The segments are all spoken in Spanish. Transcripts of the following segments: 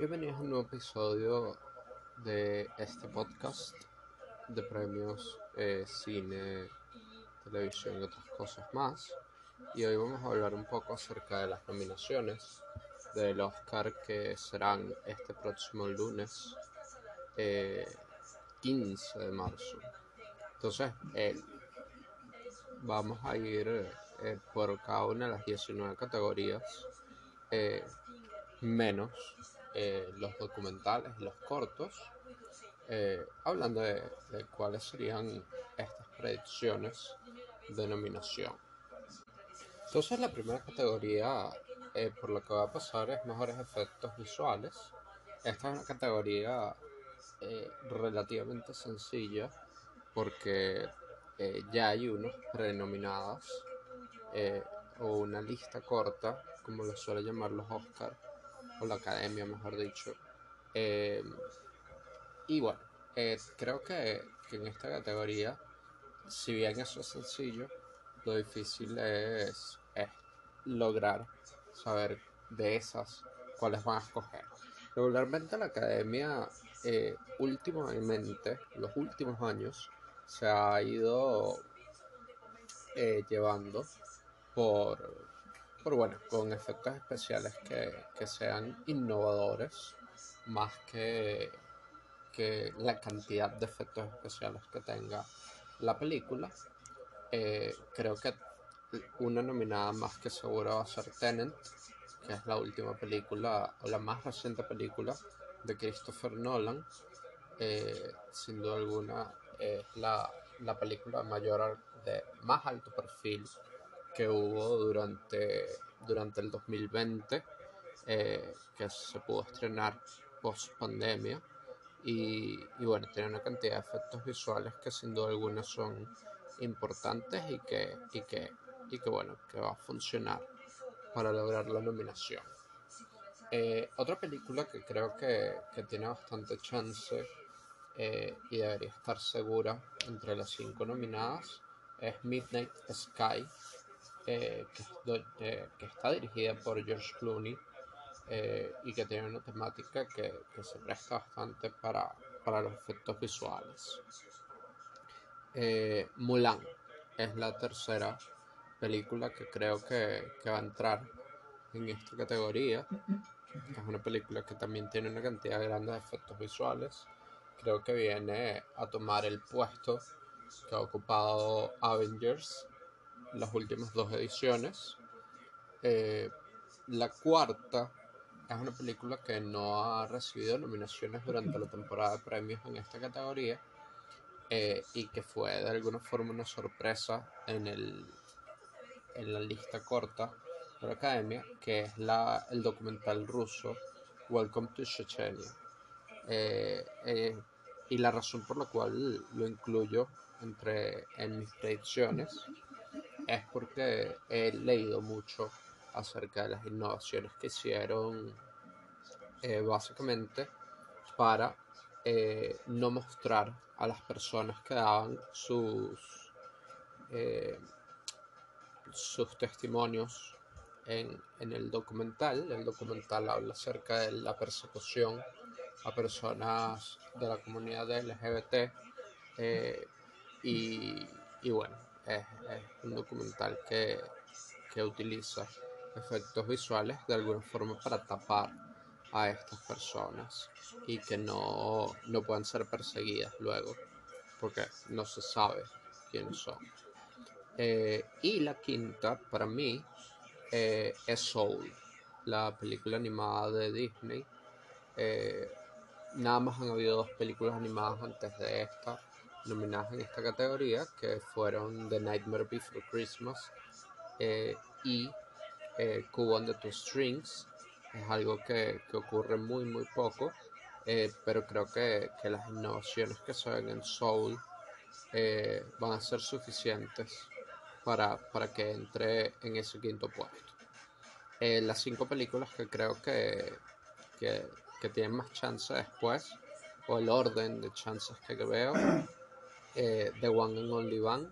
Bienvenidos a un nuevo episodio de este podcast de premios eh, cine, televisión y otras cosas más. Y hoy vamos a hablar un poco acerca de las nominaciones del Oscar que serán este próximo lunes 15 eh, de marzo. Entonces, eh, vamos a ir eh, por cada una de las 19 categorías, menos los documentales los cortos, hablando de, cuáles serían estas predicciones de nominación. Entonces, la primera categoría por lo que va a pasar es mejores efectos visuales. Esta es una categoría eh, relativamente sencilla porque eh, ya hay unos prenominadas eh, o una lista corta, como lo suele llamar los Oscars, o la academia, mejor dicho. y bueno, creo que, en esta categoría, si bien eso es sencillo, lo difícil es, es lograr saber de esas cuáles van a escoger. Regularmente la academia eh, últimamente, los últimos años, se ha ido eh, llevando por, por, bueno, con efectos especiales que, que sean innovadores, más que, que, la cantidad de efectos especiales que tenga la película. Eh, creo que una nominada más que seguro va a ser Tenant, que es la última película, o la más reciente película de Christopher Nolan. Eh, sin duda alguna es la, la, película mayor de más alto perfil que hubo durante, durante el 2020, eh, que se pudo estrenar post pandemia. Y, y, bueno, tiene una cantidad de efectos visuales que sin duda alguna son importantes y que, y que, y que bueno, que va a funcionar para lograr la nominación. Eh, otra película que creo que, tiene bastante chance eh, y debería estar segura entre las cinco nominadas es Midnight Sky, eh, que, está dirigida por George Clooney y que tiene una temática que, se presta bastante para, los efectos visuales. Mulan es la tercera película que creo que, que va a entrar en esta categoría es una película que también tiene una cantidad grande de efectos visuales. Creo que viene a tomar el puesto que ha ocupado Avengers las últimas dos ediciones. Eh, la cuarta es una película que no ha recibido nominaciones durante la temporada de premios en esta categoría eh, y que fue de alguna forma una sorpresa en, el, en la lista corta la Academia, que es la, el documental ruso Welcome to Chechnya. Eh, eh, y la razón por la cual lo incluyo entre en mis predicciones es porque he leído mucho acerca de las innovaciones que hicieron eh, básicamente para no mostrar a las personas que daban sus sus testimonios en, el documental. El documental habla acerca de la persecución a personas de la comunidad LGBT eh, y, bueno, es, un documental que, utiliza efectos visuales de alguna forma para tapar a estas personas y que no, no puedan ser perseguidas luego porque no se sabe quiénes son. Eh, y la quinta, para mí, eh, es Soul, la película animada de Disney. Eh, nada más han habido dos películas animadas antes de esta, nominadas en esta categoría, que fueron The Nightmare Before Christmas eh, y eh, on the Two Strings. Es algo que, ocurre muy, muy poco, pero creo que, que, las innovaciones que se ven en Soul van a ser suficientes para, para que entre en ese quinto puesto. Eh, las cinco películas que creo que, que, tienen más chance después, o el orden de chances que veo, eh, The One and Only One,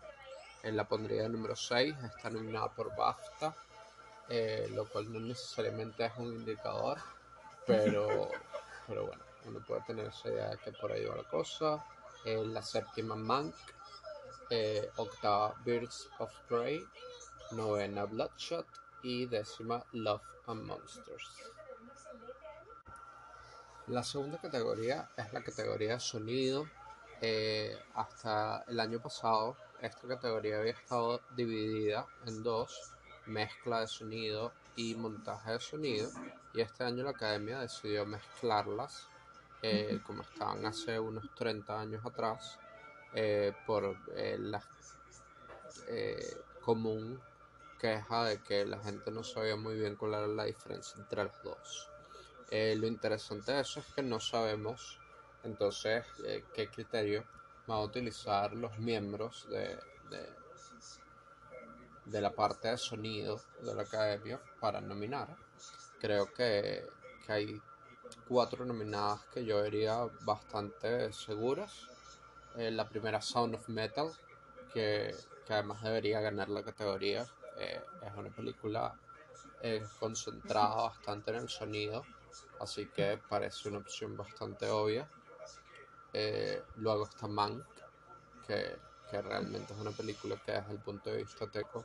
en la pondría número 6, está nominada por BAFTA, eh, lo cual no necesariamente es un indicador. Pero, pero bueno, uno puede tener esa idea de que por ahí va la cosa. Eh, la séptima Mank, eh, octava Birds of Prey, novena Bloodshot y décima Love and Monsters. La segunda categoría es la categoría sonido. Eh, hasta el año pasado esta categoría había estado dividida en dos, mezcla de sonido y montaje de sonido, y este año la academia decidió mezclarlas eh, como estaban hace unos 30 años atrás, eh, por la común queja de que la gente no sabía muy bien cuál era la diferencia entre los dos. Lo interesante de eso es que no sabemos entonces eh, qué criterio van a utilizar los miembros de, de, la parte de sonido de la academia para nominar. Creo que, hay cuatro nominadas que yo vería bastante seguras. Eh, la primera Sound of Metal, que, que, además debería ganar la categoría. es una película concentrada bastante en el sonido así que parece una opción bastante obvia. Eh, luego está Mank, que, realmente es una película que desde el punto de vista teco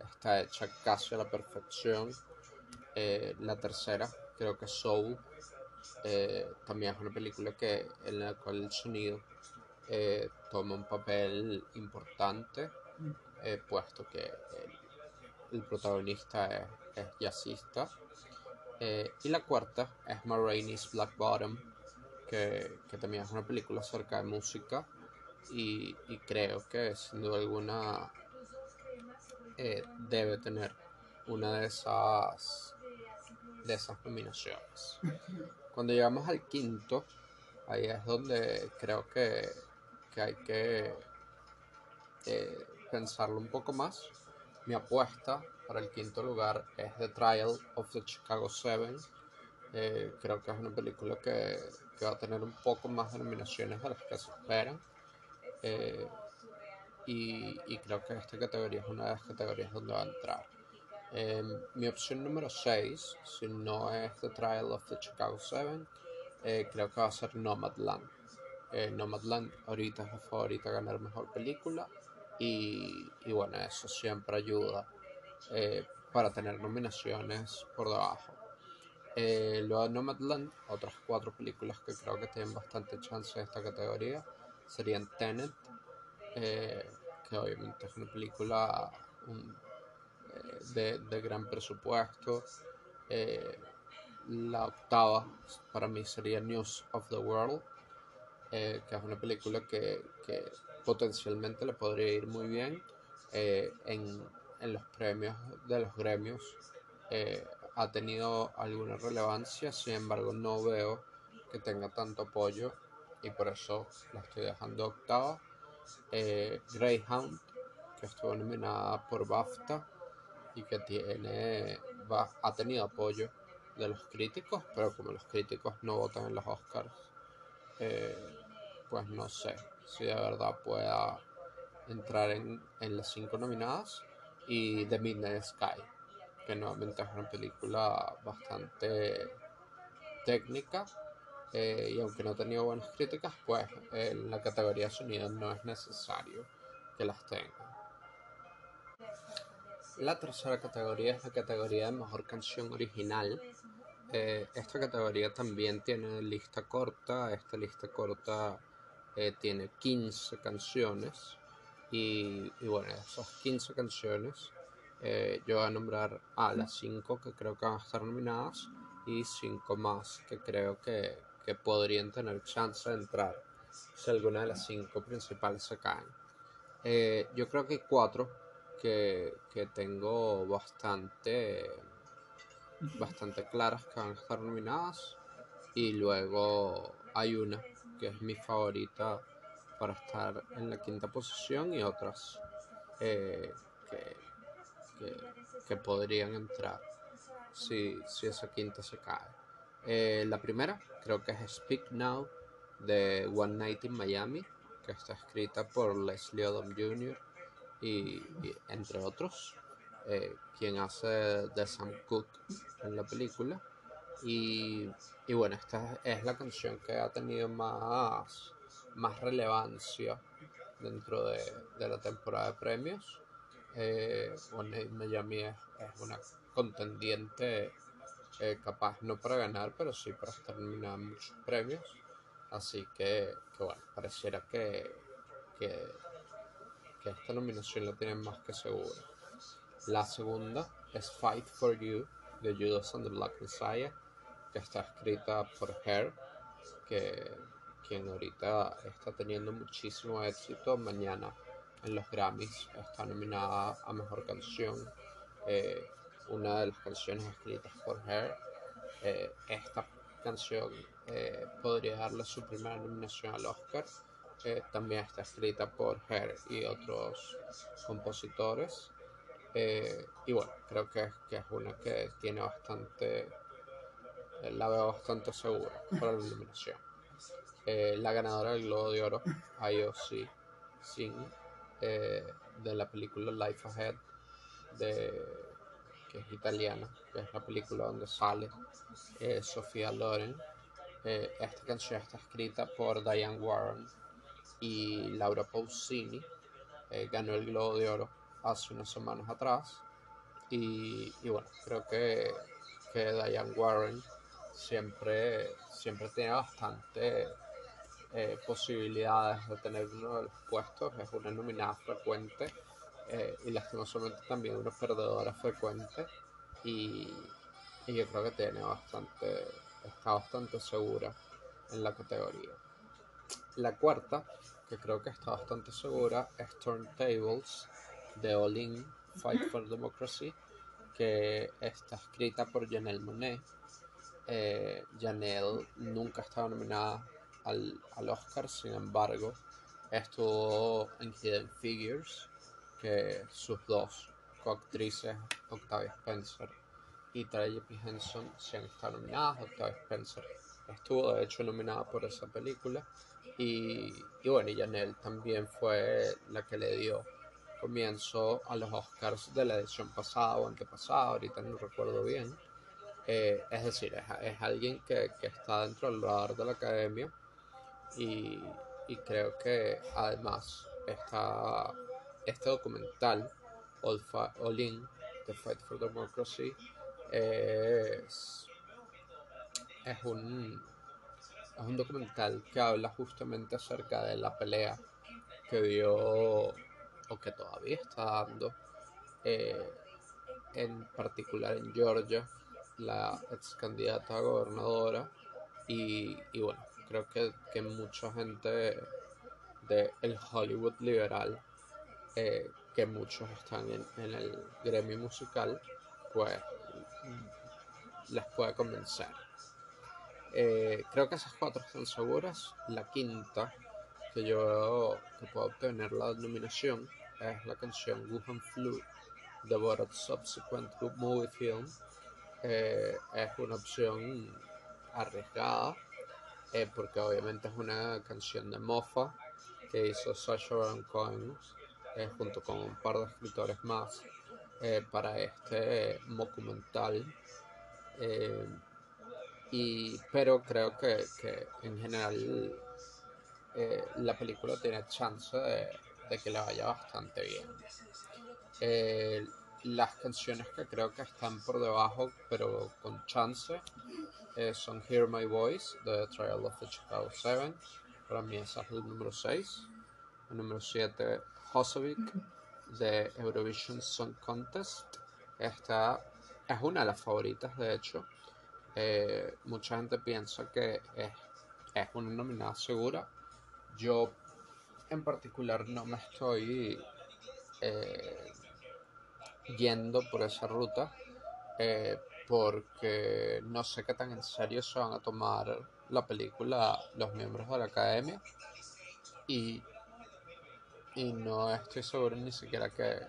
está hecha casi a la perfección. Eh, la tercera, creo que Soul, eh, también es una película que, en la cual el sonido toma un papel importante, puesto que el, protagonista es, es jazzista eh, y la cuarta es Ma Black Bottom, que, también es una película acerca de música y, creo que sin duda alguna eh, debe tener una de esas, de esas nominaciones. Cuando llegamos al quinto, ahí es donde creo que, hay que eh, pensarlo un poco más. Mi apuesta para el quinto lugar es The Trial of the Chicago Seven. Eh, creo que es una película que, va a tener un poco más de nominaciones de las que se esperan. Eh, y, creo que esta categoría es una de las categorías donde va a entrar. Em, mi opción número 6, si no es The Trial of the Chicago Seven, eh, creo que va a ser Nomadland. Nomadland ahorita es la favorita a ganar mejor película y, y bueno, eso siempre ayuda eh, para tener nominaciones por debajo. Eh, luego Nomadland, otras cuatro películas que creo que tienen bastante chance en esta categoría serían Tenet, eh, que obviamente es una película de, de, gran presupuesto. la octava para mí sería News of the World, que es una película que, que, potencialmente le podría ir muy bien en en los premios de los gremios eh, ha tenido alguna relevancia, sin embargo no veo que tenga tanto apoyo y por eso la estoy dejando octava. Eh, Greyhound, que estuvo nominada por BAFTA y que tiene, ha tenido apoyo de los críticos, pero como los críticos no votan en los Oscars, eh, pues no sé si de verdad pueda entrar en, en las cinco nominadas y The Midnight Sky, que nuevamente es una película bastante técnica eh, y aunque no ha tenido buenas críticas, pues en la categoría sonido no es necesario que las tenga. La tercera categoría es la categoría de mejor canción original. Eh, esta categoría también tiene lista corta. Esta lista corta eh, tiene 15 canciones. Y, bueno, esas 15 canciones, eh, yo voy a nombrar a las 5 que creo que van a estar nominadas y 5 más que creo que, podrían tener chance de entrar si alguna de las 5 principales se caen. Eh, yo creo que hay 4 que, que tengo bastante, bastante claras que van a estar nominadas y luego hay una que es mi favorita para estar en la quinta posición y otras eh, que, podrían entrar si, esa quinta se cae. Eh, la primera creo que es Speak Now de One Night in Miami, que está escrita por Leslie Odom Jr. y, entre otros, eh, quien hace de Sam Cooke en la película. Y, y bueno, esta es la canción que ha tenido más, más relevancia dentro de, de la temporada de premios. Eh, Miami es, es una contendiente eh, capaz no para ganar, pero sí para en muchos premios. Así que, que bueno, pareciera que, que, que esta nominación la tienen más que segura. La segunda es Fight for You de Judas and the Black Messiah, que está escrita por Her, que quien ahorita está teniendo muchísimo éxito. Mañana en los Grammys está nominada a Mejor Canción. Eh, una de las canciones escritas por Her. Eh, esta canción eh, podría darle su primera nominación al Oscar. También está escrita por Her y otros compositores. Y bueno, creo que, que es una que tiene bastante, la veo bastante segura para la nominación. La ganadora del Globo de Oro, IOC Sing, eh, de la película Life Ahead, de, que es italiana, es la película donde sale eh, Sofía Loren. Eh, esta canción está escrita por Diane Warren y Laura Pausini. Eh, ganó el Globo de Oro hace unas semanas atrás. Y, y bueno, creo que, que Diane Warren siempre, siempre tiene bastante eh, posibilidades de tener uno de los puestos. Es una nominada frecuente eh, y lastimosamente también una perdedora frecuente. Y, yo creo que tiene bastante, está bastante segura en la categoría. La cuarta, que creo que está bastante segura, es Turntables de All In Fight for Democracy, que está escrita por Janelle Monet. Eh, Janelle nunca estaba nominada al, al Oscar, sin embargo, estuvo en Hidden Figures, que sus dos coactrices, Octavia Spencer y Tracy Henson, se han estado nominadas. Octavia Spencer estuvo de hecho nominada por esa película. Y, y bueno, y Janelle también fue la que le dio comienzo a los Oscars de la edición pasada o antepasada, ahorita no recuerdo bien. Eh, es decir, es, es alguien que, que, está dentro del radar de la academia y, y creo que además está este documental, All, In, The Fight for Democracy, es, es, un, es un documental que habla justamente acerca de la pelea que dio o que todavía está dando, eh, en particular en Georgia, la ex candidata a gobernadora. Y, y bueno, creo que, que mucha gente del de Hollywood liberal, eh, que muchos están en, en, el gremio musical, pues les puede convencer. Eh, creo que esas cuatro están seguras. La quinta, que yo que puede obtener la nominación, es la canción Wuhan Flu de Borat Subsequent Movie Film. Eh, es una opción arriesgada eh, porque obviamente es una canción de mofa que hizo Sacha Baron Cohen eh, junto con un par de escritores más eh, para este documental y pero creo que, que en general la película tiene chance de de que le vaya bastante bien. Eh, las canciones que creo que están por debajo, pero con chance, eh, son Hear My Voice de The Trial of the Chicago 7. Para mí esa es el número 6. El número 7, Hosovic de Eurovision Song Contest. Esta es una de las favoritas, de hecho. Eh, mucha gente piensa que es, es una nominada segura. Yo en particular no me estoy eh, yendo por esa ruta eh, porque no sé qué tan en serio se van a tomar la película los miembros de la academia. Y, y no estoy seguro ni siquiera que,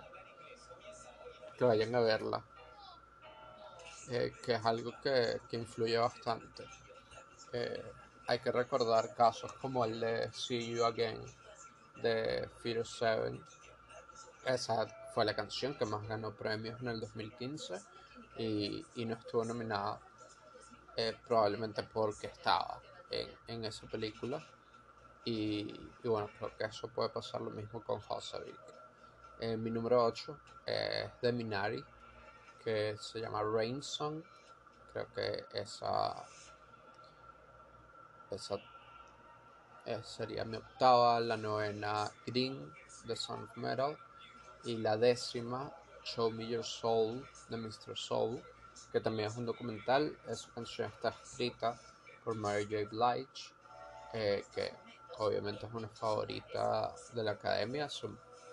que vayan a verla. Eh, que es algo que, que influye bastante. Eh, hay que recordar casos como el de See You Again de Fear 7. Esa fue la canción que más ganó premios en el 2015 y, no estuvo nominada eh, probablemente porque estaba en, esa película. Y, bueno, creo que eso puede pasar lo mismo con Josevic. Eh, mi número 8 es de Minari, que se llama Rain Song. Creo que esa, esa eh, sería mi octava, la novena Green de of Metal y la décima Show Me Your Soul de Mr. Soul, que también es un documental. Esa canción está escrita por Mary J. Blige, eh, que obviamente es una favorita de la academia. Hace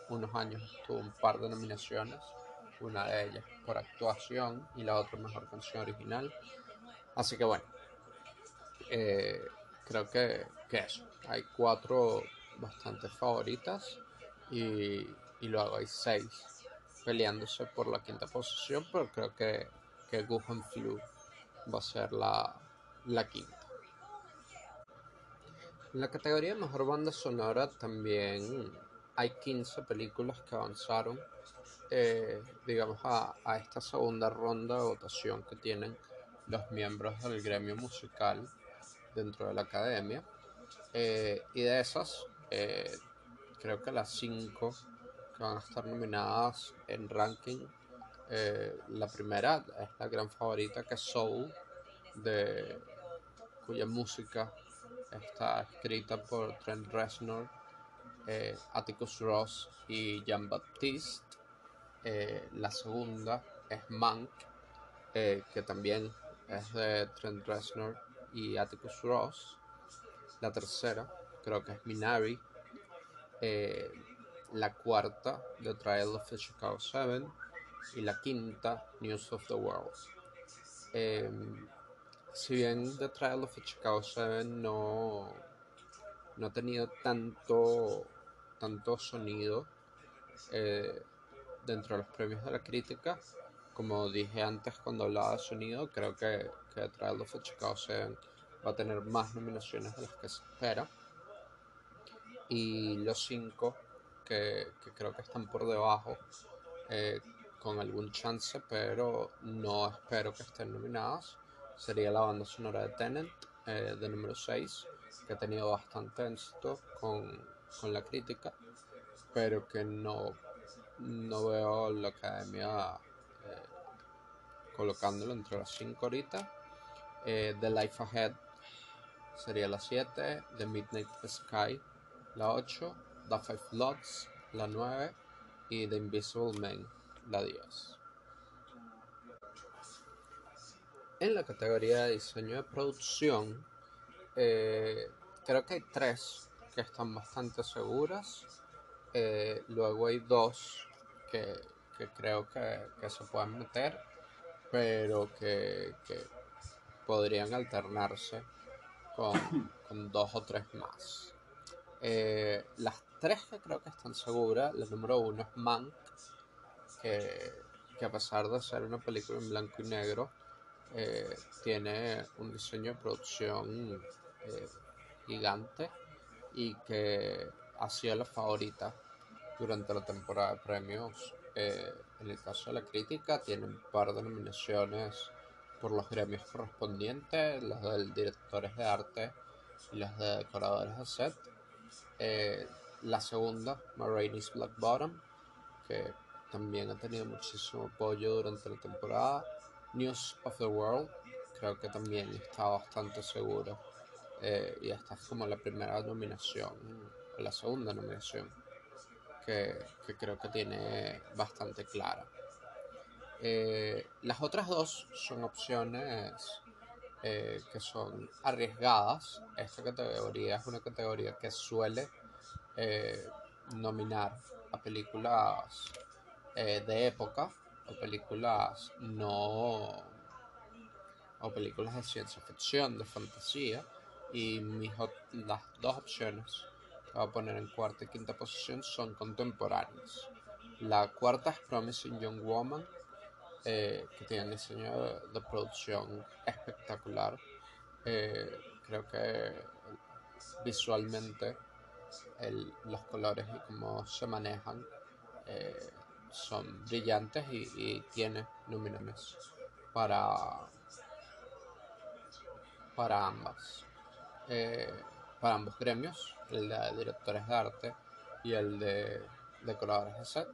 unos años tuvo un par de nominaciones, una de ellas por actuación y la otra mejor canción original. Así que bueno, eh, creo que, que eso. Hay cuatro bastante favoritas y, y luego hay seis peleándose por la quinta posición, pero creo que, que Flu va a ser la, la quinta. En la categoría mejor banda sonora también hay 15 películas que avanzaron, eh, digamos, a, a, esta segunda ronda de votación que tienen los miembros del gremio musical dentro de la academia. Eh, y de esas, eh, creo que las 5 que van a estar nominadas en ranking, la primera es la gran favorita que es Soul, de, cuya música está escrita por Trent Reznor, eh, Atticus Ross y Jean Baptiste. Eh, la segunda es Mank, eh, que también es de Trent Reznor y Atticus Ross. La tercera creo que es Minari. La cuarta, The Trial of the Chicago Seven. Y la quinta, News of the World si bien The Trial of Chicago 7 no, no ha tenido tanto, tanto sonido eh, dentro de los premios de la crítica, como dije antes cuando hablaba de sonido, creo que, que The Trial of Chicago 7 va a tener más nominaciones de las que se espera. Y los cinco que, creo que están por debajo, eh, con algún chance, pero no espero que estén nominadas sería la banda sonora de Tenet, eh, de número 6, que ha tenido bastante éxito con, la crítica, pero que no, no veo la academia eh, colocándolo entre las 5 ahorita. Eh, The Life Ahead sería la 7, The Midnight Sky la 8, The Five Lots la 9 y The Invisible Man la 10. En la categoría de diseño de producción, eh, creo que hay tres que están bastante seguras. Eh, luego hay dos que, creo que, se pueden meter, pero que, podrían alternarse con, dos o tres más. Eh, las tres que creo que están seguras, la número uno es Mank, que, a pesar de ser una película en blanco y negro, eh, tiene un diseño de producción eh, gigante y que ha sido la favorita durante la temporada de premios. Eh, en el caso de la crítica, tiene un par de nominaciones por los gremios correspondientes, las del directores de arte y las de decoradores de set. La segunda, Marraine's Black Bottom, que también ha tenido muchísimo apoyo durante la temporada. News of the World, creo que también está bastante seguro. Eh, y esta es como la primera nominación, la segunda nominación, que, creo que tiene bastante clara. Eh, las otras dos son opciones eh, que son arriesgadas. Esta categoría es una categoría que suele nominar a películas de época películas no o películas de ciencia ficción, de fantasía y mis, las dos opciones que voy a poner en cuarta y quinta posición son contemporáneas. La cuarta es Promising Young Woman, eh, que tiene un diseño de, producción espectacular. Eh, creo que visualmente los colores y cómo se manejan eh, son brillantes y, tiene nominaciones para para ambas. Eh, para ambos gremios, el de directores de arte y el de decoradores de set.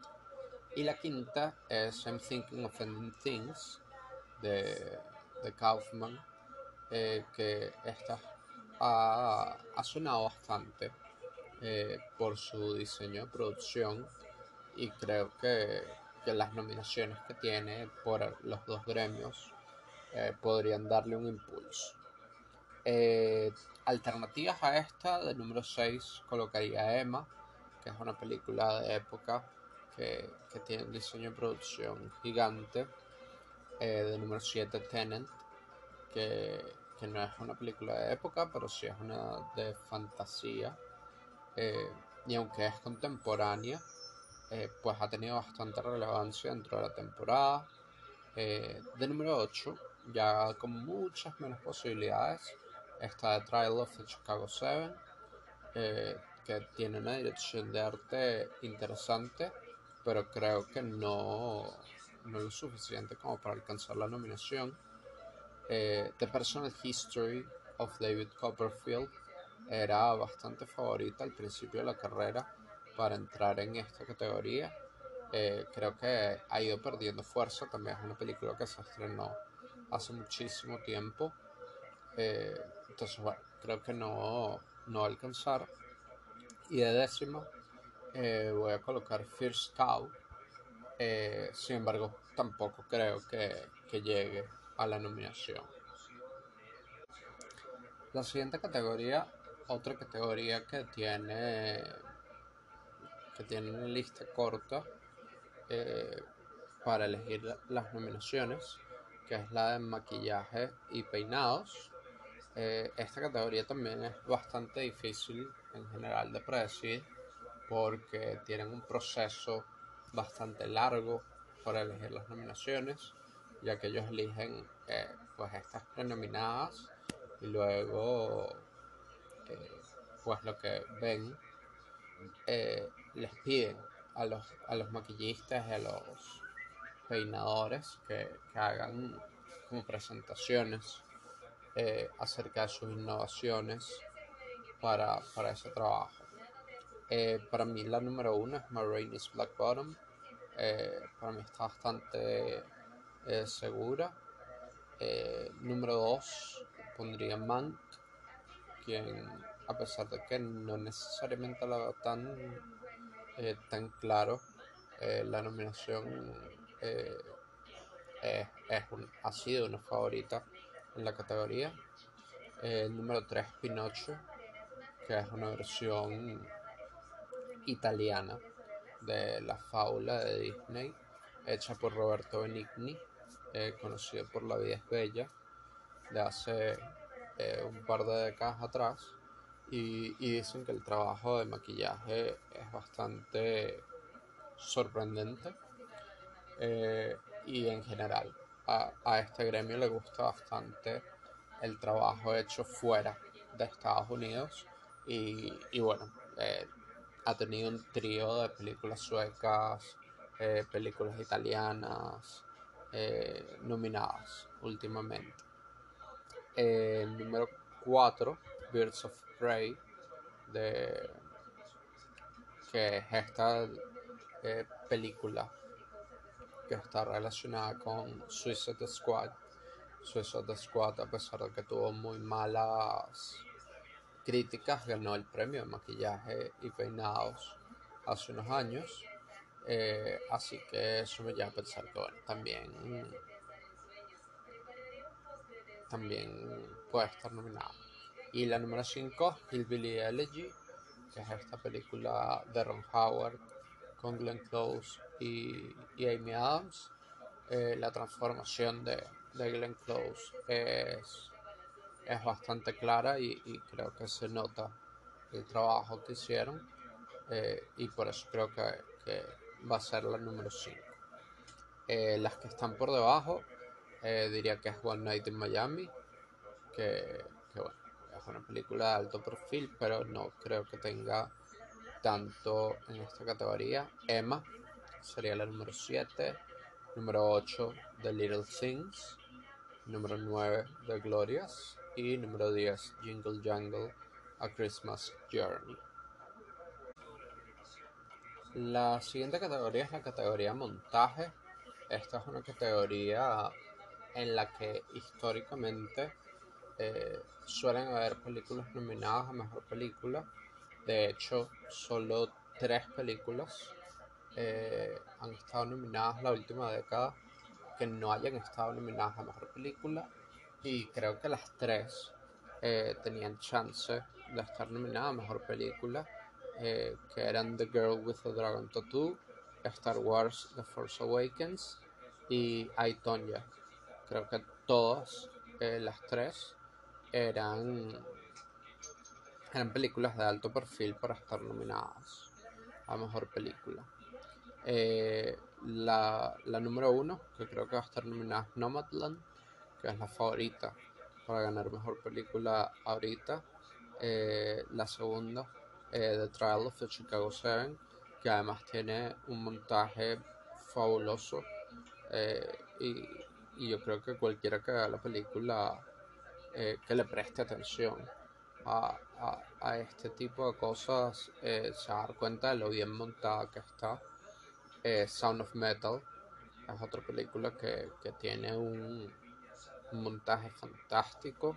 Y la quinta es I'm Thinking of Ending Things de, de Kaufman, eh, que esta ha, ha sonado bastante eh, por su diseño de producción y creo que, que, las nominaciones que tiene por los dos gremios eh, podrían darle un impulso. Eh, alternativas a esta, de número 6 colocaría Emma, que es una película de época que, que tiene un diseño de producción gigante. de número 7 Tenant, que, que no es una película de época, pero sí es una de fantasía eh, y aunque es contemporánea, eh, pues ha tenido bastante relevancia dentro de la temporada. Eh, de número 8, ya con muchas menos posibilidades, está The Trial of the Chicago 7, que tiene una dirección de arte interesante, pero creo que no, no lo suficiente como para alcanzar la nominación. The Personal History of David Copperfield era bastante favorita al principio de la carrera para entrar en esta categoría. Eh, creo que ha ido perdiendo fuerza, también es una película que se estrenó hace muchísimo tiempo. Eh, entonces, bueno, creo que no, no alcanzar. Y de décima eh, voy a colocar First Cow. sin embargo, tampoco creo que, que llegue a la nominación. La siguiente categoría otra categoría que tiene que tiene una lista corta eh, para elegir las nominaciones que es la de maquillaje y peinados. Eh, esta categoría también es bastante difícil en general de predecir porque tienen un proceso bastante largo para elegir las nominaciones ya que ellos eligen eh, pues estas prenominadas y luego pues lo que ven eh, les piden a los, a los maquillistas y a los peinadores que, hagan como presentaciones eh, acerca de sus innovaciones para, ese trabajo. Eh, para mí la número uno es Marraine's Black Bottom. para mí está bastante segura. número dos pondría Mank quien a pesar de que no necesariamente la veo tan, eh, tan claro, eh, la nominación eh, es, ha sido una favorita en la categoría. el número 3, Pinocho, que es una versión italiana de la fábula de Disney, hecha por Roberto Benigni, conocido por La vida es bella, de hace un par de décadas atrás y, dicen que el trabajo de maquillaje es bastante sorprendente eh, y en general a, este gremio le gusta bastante el trabajo hecho fuera de Estados Unidos y, bueno eh, ha tenido un trío de películas suecas eh, películas italianas nominadas últimamente el número 4 Birds of Prey, de, que es esta eh, película que está relacionada con Suicide Squad. Suicide Squad, a pesar de que tuvo muy malas críticas, ganó el premio de maquillaje y peinados hace unos años. Eh, así que eso me lleva a pensar que también también puede estar nominado. Y la número 5, Hillbilly Elegy, que es esta película de Ron Howard con Glenn Close y, Amy Adams. Eh, la transformación de, de Glenn Close es, es bastante clara y, creo que se nota el trabajo que hicieron eh, y por eso creo que, va a ser la número 5. Eh, las que están por debajo diría que es One Night in Miami, que, bueno, una película de alto perfil, pero no creo que tenga tanto en esta categoría. Emma sería la número 7, número 8 The Little Things, número 9 The Glorious, y número 10 Jingle Jangle A Christmas Journey. La siguiente categoría es la categoría montaje. Esta es una categoría en la que históricamente eh, suelen haber películas nominadas a mejor película. De hecho, solo tres películas eh, han estado nominadas la última década que no hayan estado nominadas a mejor película. Y creo que las tres eh, tenían chance de estar nominadas a mejor película. que eran The Girl with the Dragon Tattoo, Star Wars The Force Awakens y I, Tonya. Creo que todas las tres eran, eran películas de alto perfil para estar nominadas a mejor película. Eh, la, número uno, que creo que va a estar nominada es Nomadland, que es la favorita para ganar mejor película ahorita. Eh, la segunda, eh, The Trial of the Chicago Seven, que además tiene un montaje fabuloso. y, y yo creo que cualquiera que vea la película eh, que le preste atención a, este tipo de cosas eh, se va a dar cuenta de lo bien montada que está. Eh, Sound of Metal es otra película que, tiene un, montaje fantástico.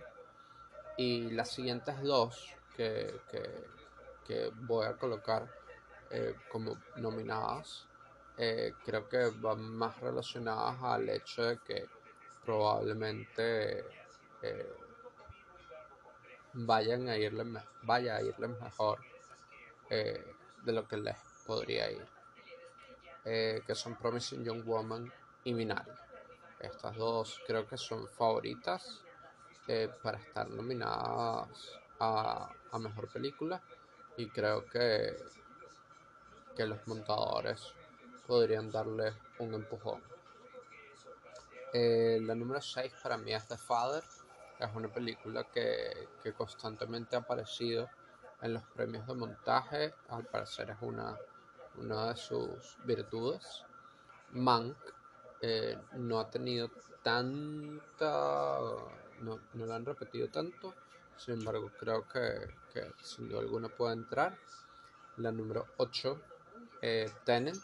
Y las siguientes dos que, voy a colocar como nominadas creo que van más relacionadas al hecho de que probablemente vayan a irle vaya a irles mejor eh, de lo que les podría ir. Eh, que son Promising Young Woman y Minari. Estas dos creo que son favoritas eh, para estar nominadas a, a, mejor película. Y creo que que los montadores podrían darle un empujón la número 6 para mí es The Father es una película que, constantemente ha aparecido en los premios de montaje. Al parecer es una, una de sus virtudes. Mank eh, no ha tenido tanta. No, no lo han repetido tanto. Sin embargo, creo que, que sin duda alguna puede entrar. La número 8, eh, Tenant,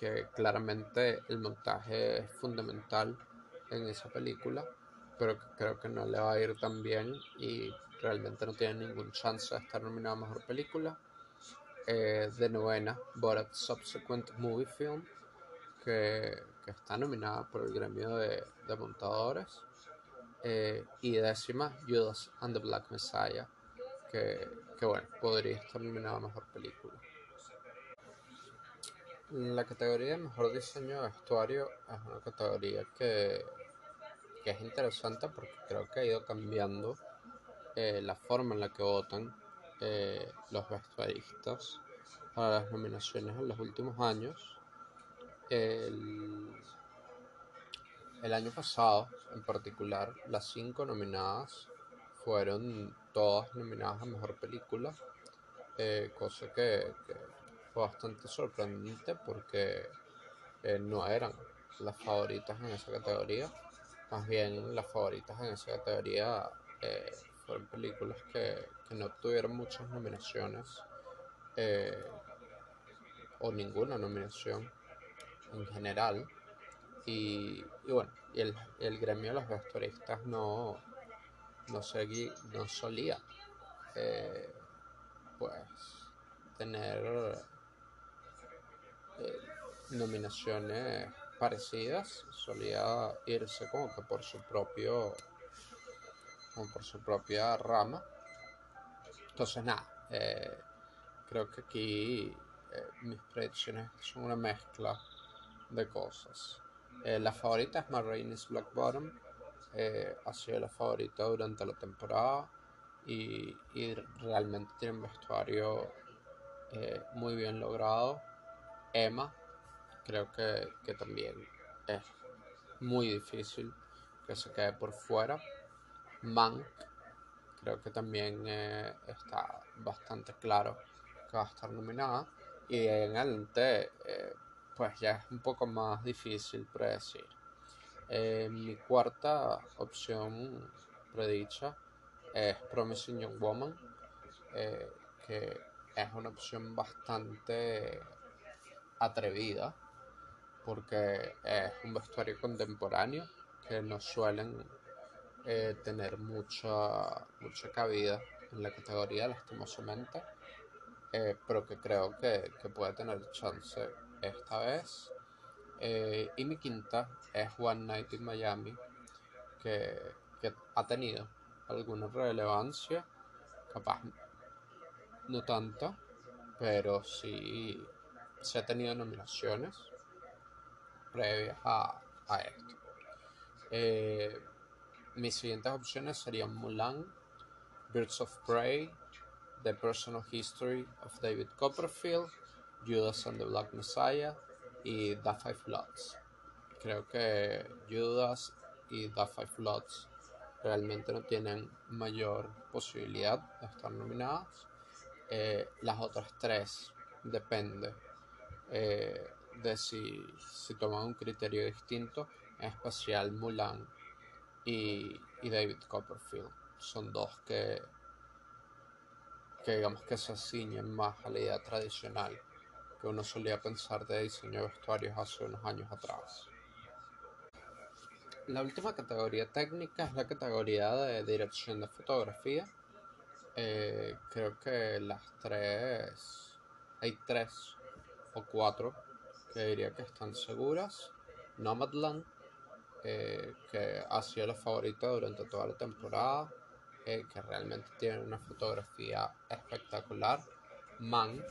que claramente el montaje es fundamental en esa película pero creo que no le va a ir tan bien y realmente no tiene ningún chance de estar nominado a Mejor Película. Eh, de novena, Borat Subsequent Movie Film, que, está nominada por el gremio de, montadores. Eh, y décima, Judas and the Black Messiah, que, bueno, podría estar nominada a Mejor Película. La categoría de Mejor Diseño de Vestuario es una categoría que que es interesante porque creo que ha ido cambiando eh, la forma en la que votan eh, los vestuaristas para las nominaciones en los últimos años. El, año pasado, en particular, las cinco nominadas fueron todas nominadas a Mejor Película, eh, cosa que, fue bastante sorprendente porque no eran las favoritas en esa categoría. Más bien las favoritas en esa categoría eh, fueron películas que, no obtuvieron muchas nominaciones eh, o ninguna nominación en general. Y, bueno, y el, gremio de los vestuaristas no, no, no solía eh, pues tener nominaciones parecidas, solía irse como que por su propio, como por su propia rama. Entonces nada, eh, creo que aquí eh, mis predicciones son una mezcla de cosas. Eh, la favorita es Marraine's Black Bottom, ha sido la favorita durante la temporada y, y realmente tiene un vestuario muy bien logrado. Emma creo que, también es muy difícil que se quede por fuera. Mank, creo que también eh, está bastante claro que va a estar nominada. Y en adelante, eh, pues ya es un poco más difícil predecir. Eh, mi cuarta opción predicha es Promising Young Woman, eh, que es una opción bastante atrevida porque es un vestuario contemporáneo que no suelen eh, tener mucha, mucha cabida en la categoría lastimosamente, eh, pero que creo que, puede tener chance esta vez. Eh, y mi quinta es One Night in Miami, que, que ha tenido alguna relevancia, capaz no tanta, pero sí se ha tenido nominaciones previas a, esto. Eh, mis siguientes opciones serían Mulan, Birds of Prey, The Personal History of David Copperfield, Judas and the Black Messiah y The Five Lots. Creo que Judas y The Five Lots realmente no tienen mayor posibilidad de estar nominadas. Eh, las otras tres depende eh, de si, si toman un criterio distinto, en especial Mulan y, David Copperfield. Son dos que, que digamos que se ciñen más a la idea tradicional que uno solía pensar de diseño de vestuarios hace unos años atrás. La última categoría técnica es la categoría de dirección de fotografía. Eh, creo que las tres, hay tres o cuatro que diría que están seguras. Nomadland, eh, que ha sido la favorita durante toda la temporada, eh, que realmente tiene una fotografía espectacular. Mank,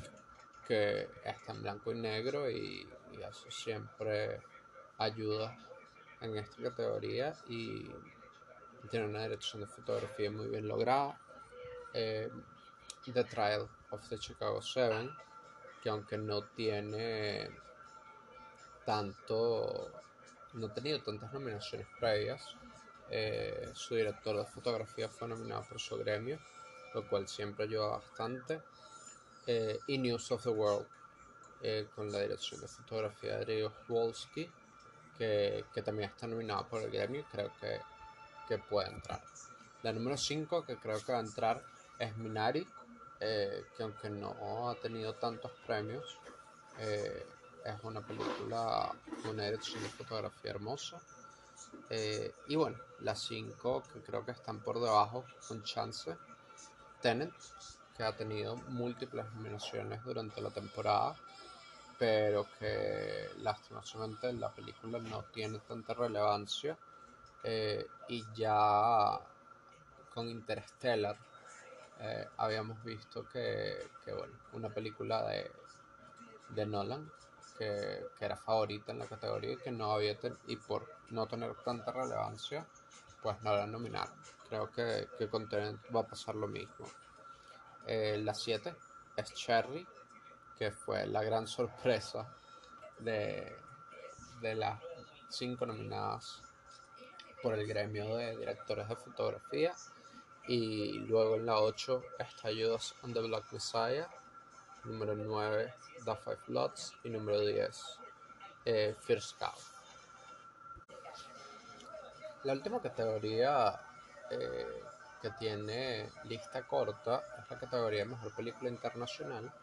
que está en blanco y negro y, eso siempre ayuda en esta categoría y tiene una dirección de fotografía muy bien lograda. Eh, the Trial of the Chicago Seven, que aunque no tiene tanto, no ha tenido tantas nominaciones previas, eh, su director de fotografía fue nominado por su gremio, lo cual siempre ayuda bastante. Eh, y News of the World, eh, con la dirección de fotografía de Diego Wolski, que, que, también está nominado por el gremio, creo que, que puede entrar. La número 5 que creo que va a entrar es Minari, que aunque no ha tenido tantos premios, es una película con una dirección de fotografía hermosa. Eh, y bueno, las cinco que creo que están por debajo con chance. Tenet, que ha tenido múltiples nominaciones durante la temporada, pero que lastimosamente la película no tiene tanta relevancia. Eh, y ya con Interstellar eh, habíamos visto que, que, bueno, una película de, de Nolan que, era favorita en la categoría y que no había y por no tener tanta relevancia, pues no la nominaron. Creo que, que con Tenet va a pasar lo mismo. Eh, la 7 es Cherry, que fue la gran sorpresa de, de las cinco nominadas por el gremio de directores de fotografía. Y luego en la 8 está Judas the Black Messiah, número 9 The Five Lots y número 10 eh, First Cow. La última categoría eh, que tiene lista corta es la categoría Mejor Película Internacional.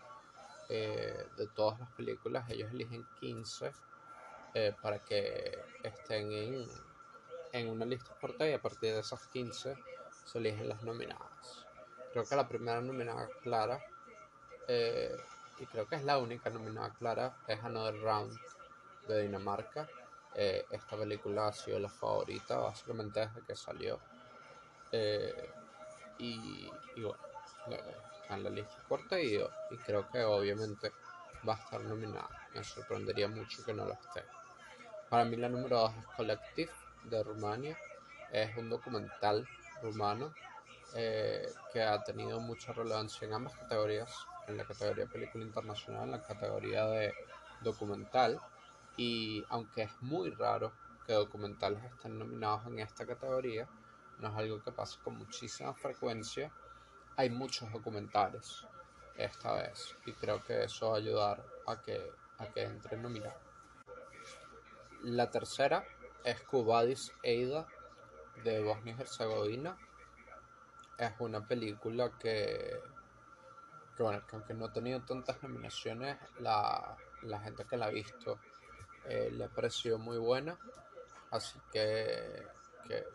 Eh, de todas las películas ellos eligen 15 para que estén en, en una lista corta y a partir de esas 15 se eligen las nominadas. Creo que la primera nominada clara eh, y creo que es la única nominada clara, es Another Round de Dinamarca. Eh, esta película ha sido la favorita básicamente desde que salió. Eh, y, bueno, está en la lista corta y, y creo que obviamente va a estar nominada. Me sorprendería mucho que no lo esté. Para mí la número 2 es Collective de Rumania. Es un documental rumano que ha tenido mucha relevancia en ambas categorías en la categoría película internacional, en la categoría de documental. Y aunque es muy raro que documentales estén nominados en esta categoría, no es algo que pase con muchísima frecuencia, hay muchos documentales esta vez y creo que eso va a ayudar a que, a que entre nominados. La tercera es Cubadis Eida de Bosnia y Herzegovina. es una película que, que, bueno, que aunque no ha tenido tantas nominaciones, la, la gente que la ha visto eh, le ha parecido muy buena. Así que, eh,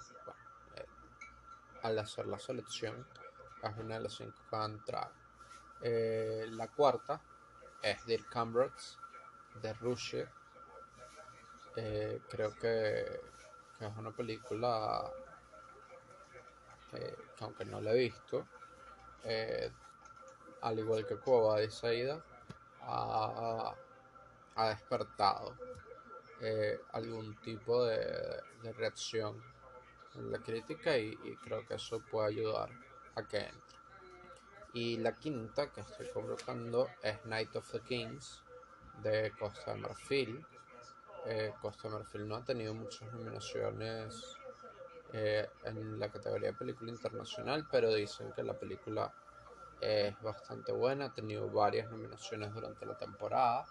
al hacer la selección es una de las cinco que va a entrar. Eh, la cuarta es Dear Comrades de Russia. creo que, es una película que, aunque no la he visto, al igual que Cueva de Saida, ha, despertado eh, algún tipo de, reacción en la crítica y, creo que eso puede ayudar a que entre. Y la quinta que estoy colocando es Night of the Kings de Costa de Marfil. Eh, Costa Marfil no ha tenido muchas nominaciones eh, en la categoría de película internacional, pero dicen que la película es bastante buena, ha tenido varias nominaciones durante la temporada.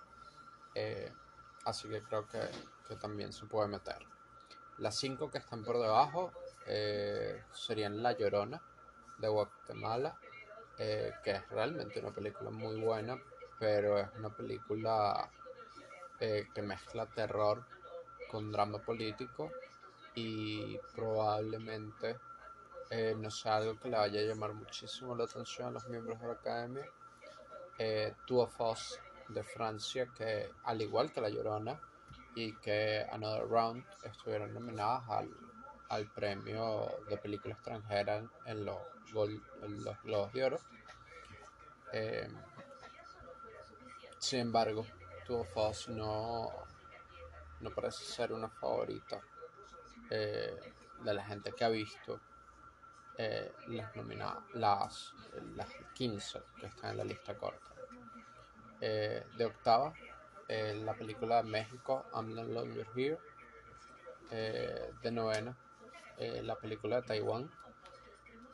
Eh, así que creo que, también se puede meter. Las cinco que están por debajo eh, serían La Llorona de Guatemala, eh, que es realmente una película muy buena, pero es una película que mezcla terror con drama político y probablemente no sea algo que le vaya a llamar muchísimo la atención a los miembros de la academia. Two of Us de Francia que, al igual que La Llorona y que Another Round, estuvieron nominadas al, premio de película extranjera en los, los Globos de Oro. Eh, sin embargo, Two of no, no parece ser una favorita eh, de la gente que ha visto eh, las nominadas, las, las 15 que están en la lista corta. Eh, de octava, la película de México, I'm No Longer Here, de novena, la película de Taiwán,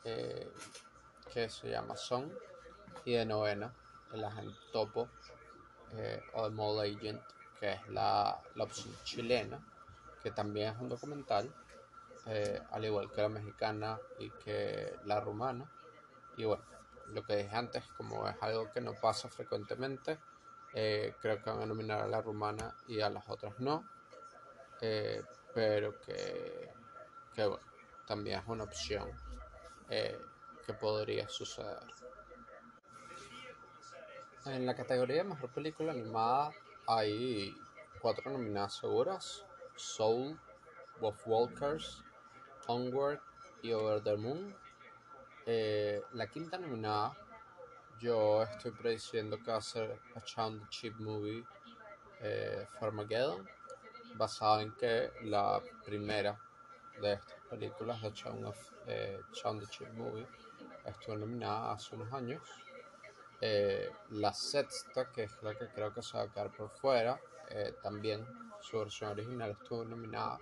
que se llama Song, y de novena, El Agente Topo, o The Mole Agent, que es la, la, opción chilena, que también es un documental, al igual que la mexicana y que la rumana, y bueno, lo que dije antes, como es algo que no pasa frecuentemente, eh, creo que van a nominar a la rumana y a las otras no. Eh, pero que, bueno, también es una opción eh, que podría suceder. En la categoría de mejor película animada hay cuatro nominadas seguras: Soul, Wolf Walkers, Onward y Over the Moon. Eh, la quinta nominada, yo estoy prediciendo que va a ser a Chown Chip Movie eh, Farmageddon, basado en que la primera de estas películas de Chown, of, eh, the Chip Movie estuvo nominada hace unos años. Eh, la sexta, que es la que creo que se va a quedar por fuera, también su versión original estuvo nominada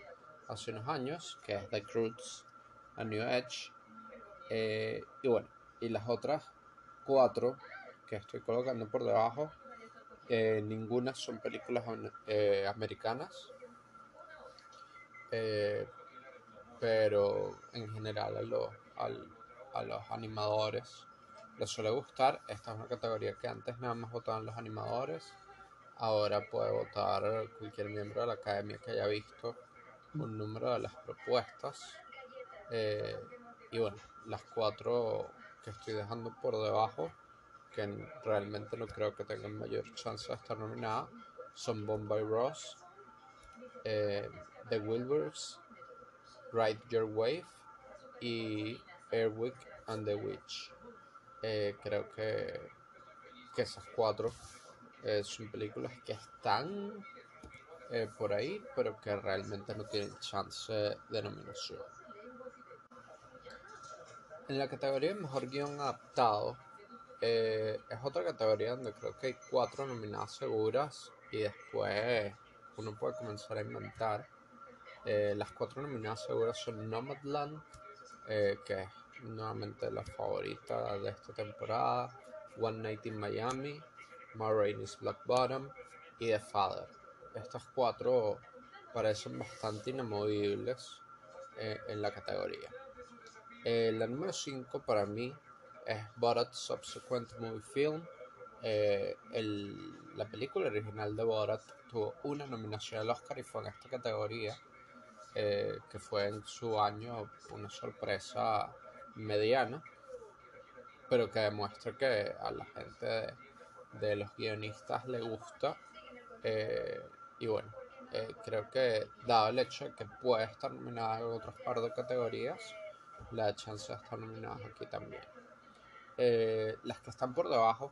hace unos años, que es The Cruz A New Edge. Eh, y bueno, y las otras cuatro que estoy colocando por debajo, eh, ninguna son películas eh, americanas. pero en general a los animadores les suele gustar. Esta es una categoría que antes nada más votaban los animadores. Ahora puede votar cualquier miembro de la academia que haya visto un número de las propuestas. y bueno, las cuatro que estoy dejando por debajo, que realmente no creo que tengan mayor chance de estar nominadas, son Bombay Ross, eh, The Wilburys, Ride Your Wave y Airwick and the Witch. Eh, creo que, que, esas cuatro eh, son películas que están por ahí, pero que realmente no tienen chance de nominación. En la categoría de mejor guion adaptado, eh, es otra categoría donde creo que hay cuatro nominadas seguras y después uno puede comenzar a inventar. Eh, las cuatro nominadas seguras son Nomadland, eh, que es nuevamente la favorita de esta temporada, One Night in Miami, Ma Rainey's Black Bottom y The Father. Estas cuatro parecen bastante inamovibles en la categoría. Eh, la número 5 para mí es Borat Subsequent Movie Film. Eh, la película original de Borat tuvo una nominación al Oscar y fue en esta categoría, eh, que fue en su año una sorpresa mediana, pero que demuestra que a la gente de, los guionistas le gusta. eh, y bueno, eh, creo que dado el hecho de que puede estar nominada en otros par de categorías, la chance de estar nominadas aquí también. Eh, las que están por debajo,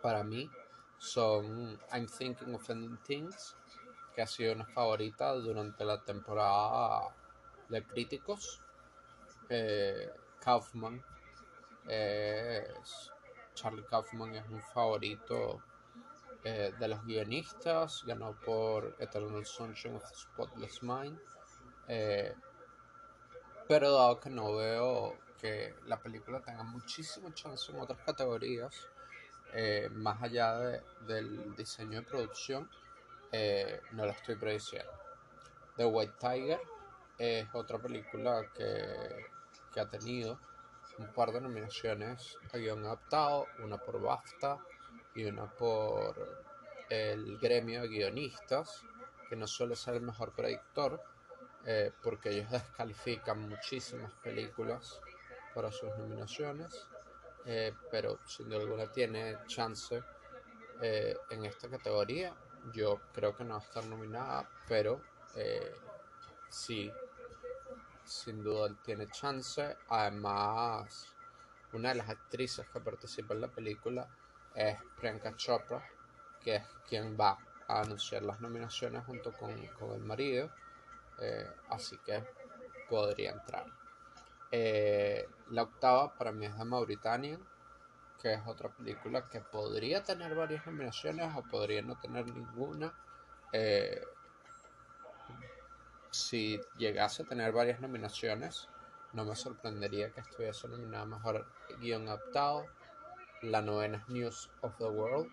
para mí, son I'm Thinking of Ending Things, que ha sido una favorita durante la temporada de críticos. Eh, Kaufman es Charlie Kaufman es un favorito eh, de los guionistas, ganó por Eternal Sunshine of the Spotless Mind. eh, pero dado que no veo que la película tenga muchísimo chance en otras categorías, eh, más allá de- del diseño de producción, eh, no la estoy prediciendo. The White Tiger es otra película que, que ha tenido un par de nominaciones a guion adaptado, una por BAFTA y una por el gremio de guionistas, que no suele ser el mejor predictor, eh, porque ellos descalifican muchísimas películas para sus nominaciones, eh, pero sin duda alguna tiene chance eh, en esta categoría. Yo creo que no va a estar nominada, pero eh, sí, sin duda él tiene chance. Además, una de las actrices que participa en la película es Priyanka Chopra, que es quien va a anunciar las nominaciones junto con, con el marido. eh, así que podría entrar. Eh, la octava para mí es de Mauritania, que es otra película que podría tener varias nominaciones o podría no tener ninguna. Eh, si llegase a tener varias nominaciones, no me sorprendería que estuviese nominada mejor guion adaptado. La novena es News of the World,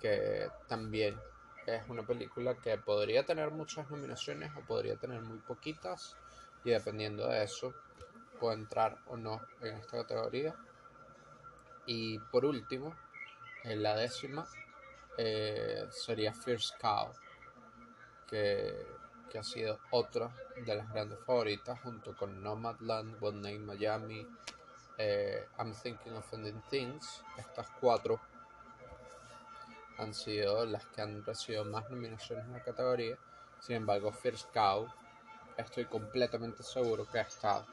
que también es una película que podría tener muchas nominaciones o podría tener muy poquitas, y dependiendo de eso, puede entrar o no en esta categoría. Y por último, en la décima, eh, sería First Cow, que, que ha sido otra de las grandes favoritas, junto con Nomadland, One Night Miami, eh, I'm Thinking of Ending Things. Estas cuatro han sido las que han recibido más nominaciones en la categoría. Sin embargo, First Cow, estoy completamente seguro que ha estado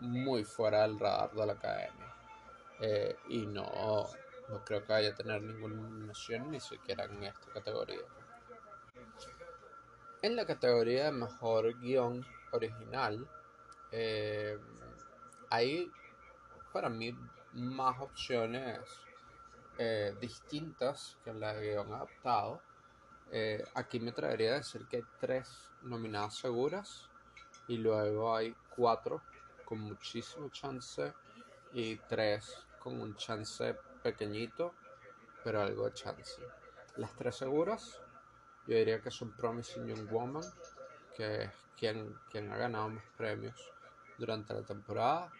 muy fuera del radar de la academia. Eh, y no, no creo que vaya a tener ninguna nominación ni siquiera en esta categoría. En la categoría de mejor guion original, eh, hay para mí más opciones eh, distintas que la de guion adaptado. Eh, aquí me atrevería a decir que hay tres nominadas seguras y luego hay cuatro con muchísimo chance y tres con un chance pequeñito, pero algo de chance. Las tres seguras, yo diría que son Promising Young Woman, que es quien, quien ha ganado más premios durante la temporada.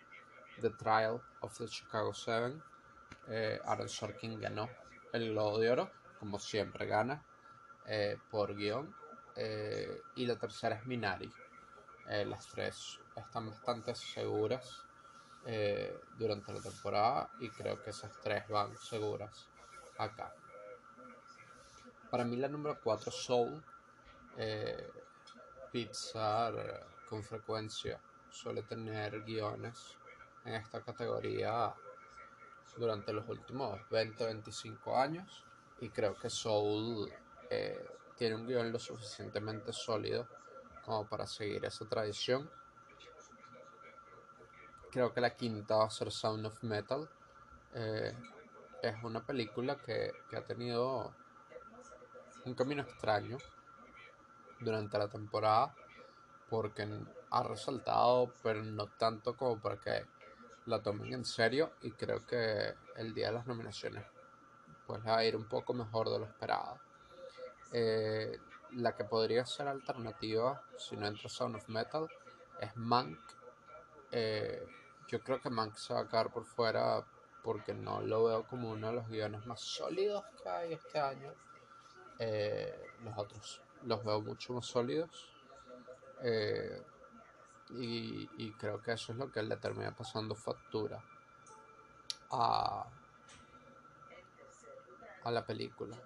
The Trial of the Chicago Seven, eh, Aaron Sorkin ganó el Globo de Oro, como siempre gana, eh, por guion. Eh, y la tercera es Minari. Eh, las tres están bastante seguras durante la temporada y creo que esas tres van seguras acá. Para mí la número 4, Soul, eh, Pixar eh, con frecuencia suele tener guiones en esta categoría durante los últimos 20-25 años y creo que Soul eh, tiene un guion lo suficientemente sólido como para seguir esa tradición. Creo que la quinta va a ser Sound of Metal. Eh, es una película que, que ha tenido un camino extraño durante la temporada porque ha resaltado, pero no tanto como para que la tomen en serio y creo que el día de las nominaciones pues va a ir un poco mejor de lo esperado. Eh, la que podría ser alternativa si no entra Sound of Metal es Mank, Eh, yo creo que Mank se va a quedar por fuera porque no lo veo como uno de los guiones más sólidos que hay este año. Eh, los otros los veo mucho más sólidos. Eh, y, creo que eso es lo que le termina pasando factura a, a la película.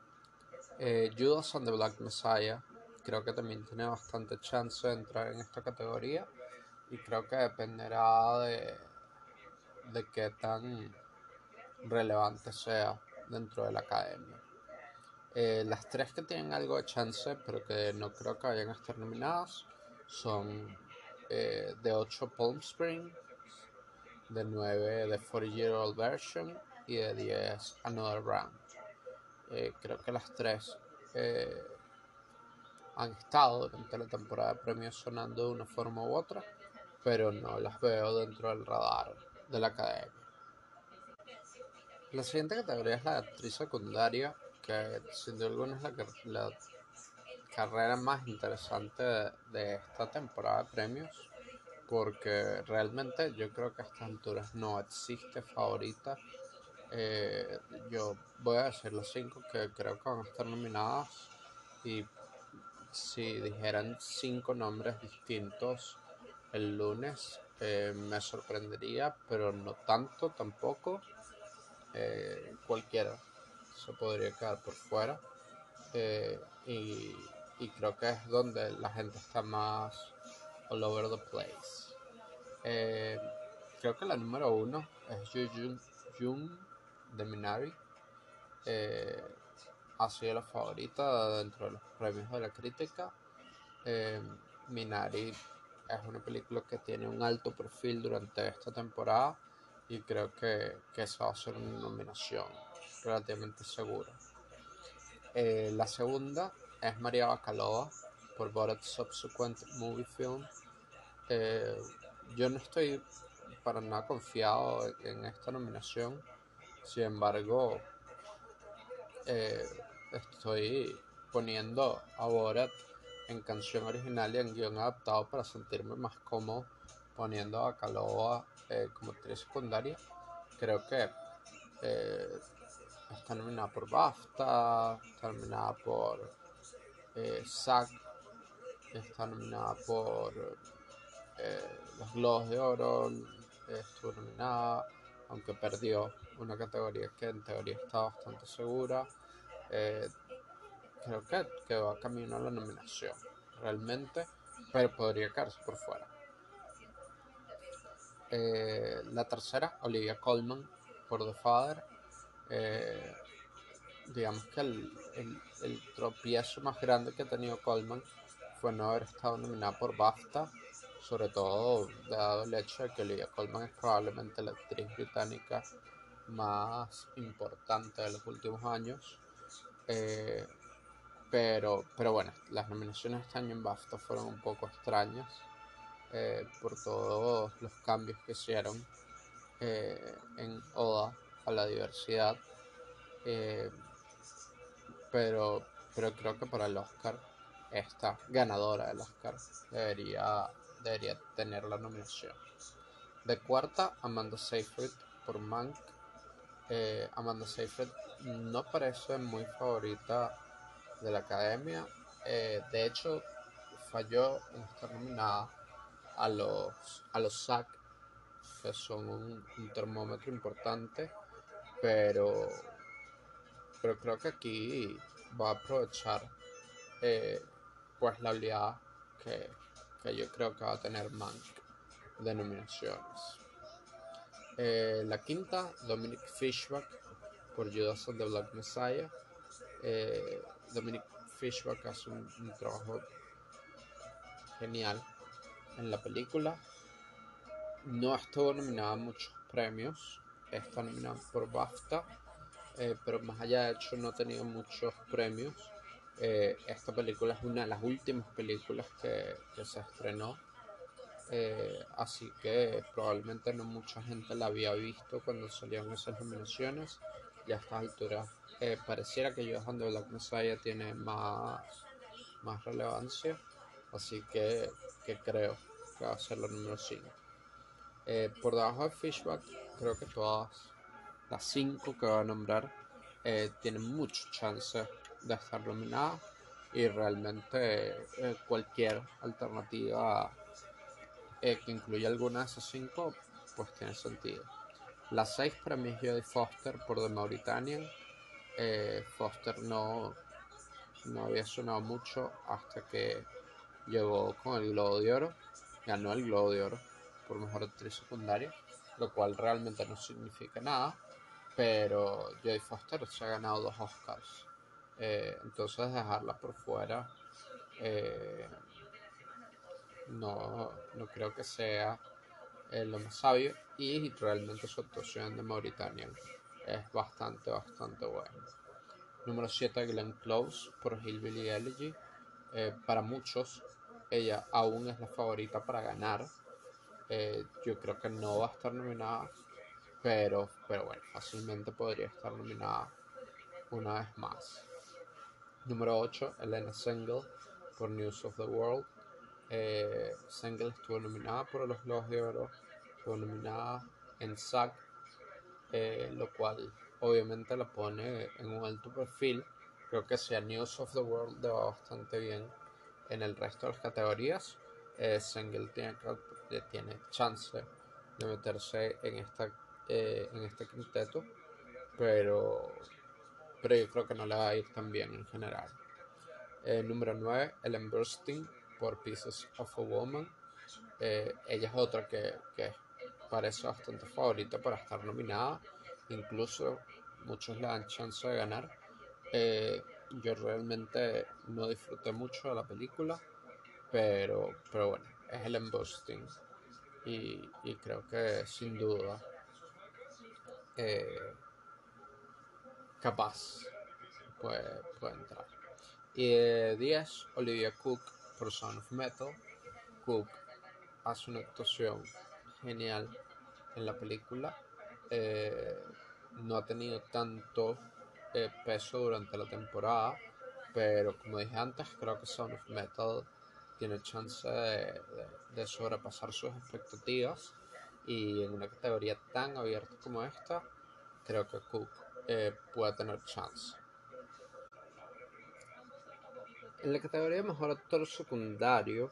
Eh, Judas and the Black Messiah creo que también tiene bastante chance de entrar en esta categoría y creo que dependerá de, de qué tan relevante sea dentro de la academia. Eh, las tres que tienen algo de chance, pero que no creo que vayan a estar nominadas, son eh, de 8 Palm Springs, de 9 The 40 Year Old Version y de 10 Another Round. Eh, creo que las tres han estado durante la temporada de premios sonando de una forma u otra, pero no las veo dentro del radar de la academia. La siguiente categoría es la actriz secundaria, que sin duda alguna es la, carrera más interesante de, esta temporada de premios, porque realmente yo creo que a estas alturas no existe favorita. Eh, yo voy a decir las cinco que creo que van a estar nominadas y si dijeran cinco nombres distintos el lunes eh, me sorprendería, pero no tanto tampoco. Eh, cualquiera se podría quedar por fuera. Eh, y, creo que es donde la gente está más all over the place. Eh, creo que la número uno es Jung, Jung de Minari. ha sido la favorita dentro de los premios de la crítica. Minari es una película que tiene un alto perfil durante esta temporada y creo que, que esa va a ser una nominación relativamente segura. Eh, la segunda es María Bacalova por Borat Subsequent Movie Film. Eh, yo no estoy para nada confiado en esta nominación, sin embargo, eh, estoy poniendo a Borat en canción original y en guion adaptado para sentirme más cómodo poniendo a Bacalova eh, como actriz secundaria. Creo que eh, está nominada por BAFTA, está nominada por eh, SAG, está nominada por eh, los Globos de Oro, estuvo nominada, aunque perdió una categoría que en teoría está bastante segura. creo que, que va camino a la nominación, realmente, pero podría quedarse por fuera. Eh, la tercera, Olivia Colman, por The Father. Eh, digamos que el, tropiezo más grande que ha tenido Colman fue no haber estado nominada por BAFTA, sobre todo dado el hecho de que Olivia Colman es probablemente la actriz británica más importante de los últimos años. Eh, pero, pero bueno, las nominaciones este año en BAFTA fueron un poco extrañas. Eh, por todos los cambios que hicieron eh, en Oda a la diversidad. Eh, pero, pero creo que para el Oscar, esta ganadora del Oscar debería, debería tener la nominación. De cuarta, Amanda Seyfried por Mank. Amanda Seyfried no parece muy favorita de la academia. de hecho, falló en estar nominada a los, a los SAC, que son un, termómetro importante, pero, pero creo que aquí va a aprovechar eh, pues la habilidad que, yo creo que va a tener Mank de nominaciones. Eh, la quinta, Dominic Fishback por Judas and the Black Messiah. Eh, Dominic Fishback hace un trabajo genial en la película. No estuvo nominada a muchos premios. Está nominada por BAFTA. Eh, pero más allá de hecho no ha tenido muchos premios. Eh, esta película es una de las últimas películas que, se estrenó. Eh, así que probablemente no mucha gente la había visto cuando salieron esas nominaciones. Y a estas alturas pareciera que Johan de Black Messiah tiene más, más relevancia. Así que, creo que va a ser la número 5. Eh, por debajo de Fishback, creo que todas las cinco que voy a nombrar eh, tienen mucho chance de estar nominadas y realmente eh, cualquier alternativa que incluya alguna de esas cinco pues tiene sentido. La 6 para mí es Jodie Foster por The Mauritanian. Foster no, no había sonado mucho hasta que llegó con el Globo de Oro, ganó el Globo de Oro por mejor actriz secundaria, lo cual realmente no significa nada, pero Jodie Foster se ha ganado dos Oscars, eh, entonces dejarla por fuera eh, no, no, creo que sea eh, lo más sabio y realmente su actuación de Mauritania es bastante, bastante buena. Número 7, Glenn Close por Hillbilly Elegy. para muchos ella aún es la favorita para ganar. Eh, yo creo que no va a estar nominada, pero, pero bueno, fácilmente podría estar nominada una vez más. Número 8, Elena Sengel por News of the World. Eh, Sengel estuvo nominada por los Globos de Oro, estuvo nominada en SAG, eh, lo cual obviamente la pone en un alto perfil. Creo que sea News of the World le va bastante bien en el resto de las categorías, eh, Sengel tiene, tiene chance de meterse en, esta, eh, en este quinteto, pero, pero yo creo que no le va a ir tan bien en general. Eh, número 9, Ellen Burstyn por Pieces of a Woman. Eh, ella es otra que, que parece bastante favorita para estar nominada. Incluso muchos le dan chance de ganar. Eh, yo realmente no disfruté mucho de la película, pero, pero bueno, es el embusting y, creo que sin duda eh, capaz puede, puede, entrar. Y 10, Olivia Cook por Son of Metal. Cook hace una actuación genial en la película. Eh, no ha tenido tanto peso durante la temporada, pero como dije antes, creo que Sound of Metal tiene chance de, sobrepasar sus expectativas y en una categoría tan abierta como esta, creo que Cook eh, puede tener chance. En la categoría de mejor actor secundario,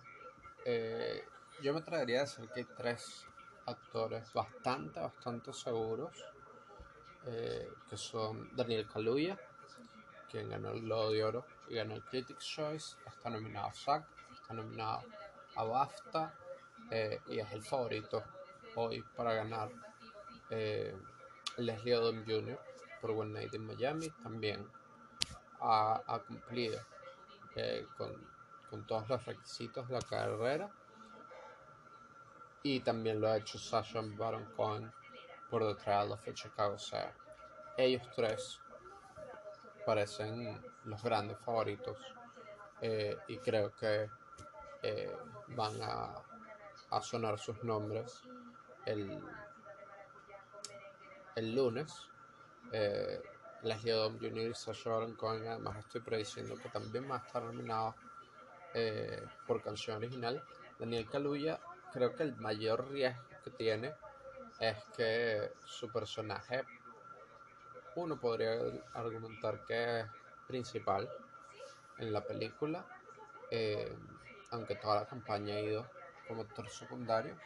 eh, yo me atrevería a decir que hay tres actores bastante, bastante seguros eh, que son Daniel Kaluuya, quien ganó el Globo de Oro y ganó el Critics' Choice, está nominado a SAG, está nominado a BAFTA eh, y es el favorito hoy para ganar. Eh, Leslie Odom Jr. por One Night in Miami también ha, cumplido con, con todos los requisitos de la carrera y también lo ha hecho Sasha Baron Cohen por The Trial of Chicago sea Ellos tres parecen los grandes favoritos eh, y creo que eh, van a, sonar sus nombres el, el lunes. Eh, Leslie Odom Jr. y Baron Cohen además estoy prediciendo que también va a estar nominado eh, por canción original. Daniel Kaluuya creo que el mayor riesgo que tiene es que su personaje, uno podría argumentar que es principal en la película, eh, aunque toda la campaña ha ido como actor secundario,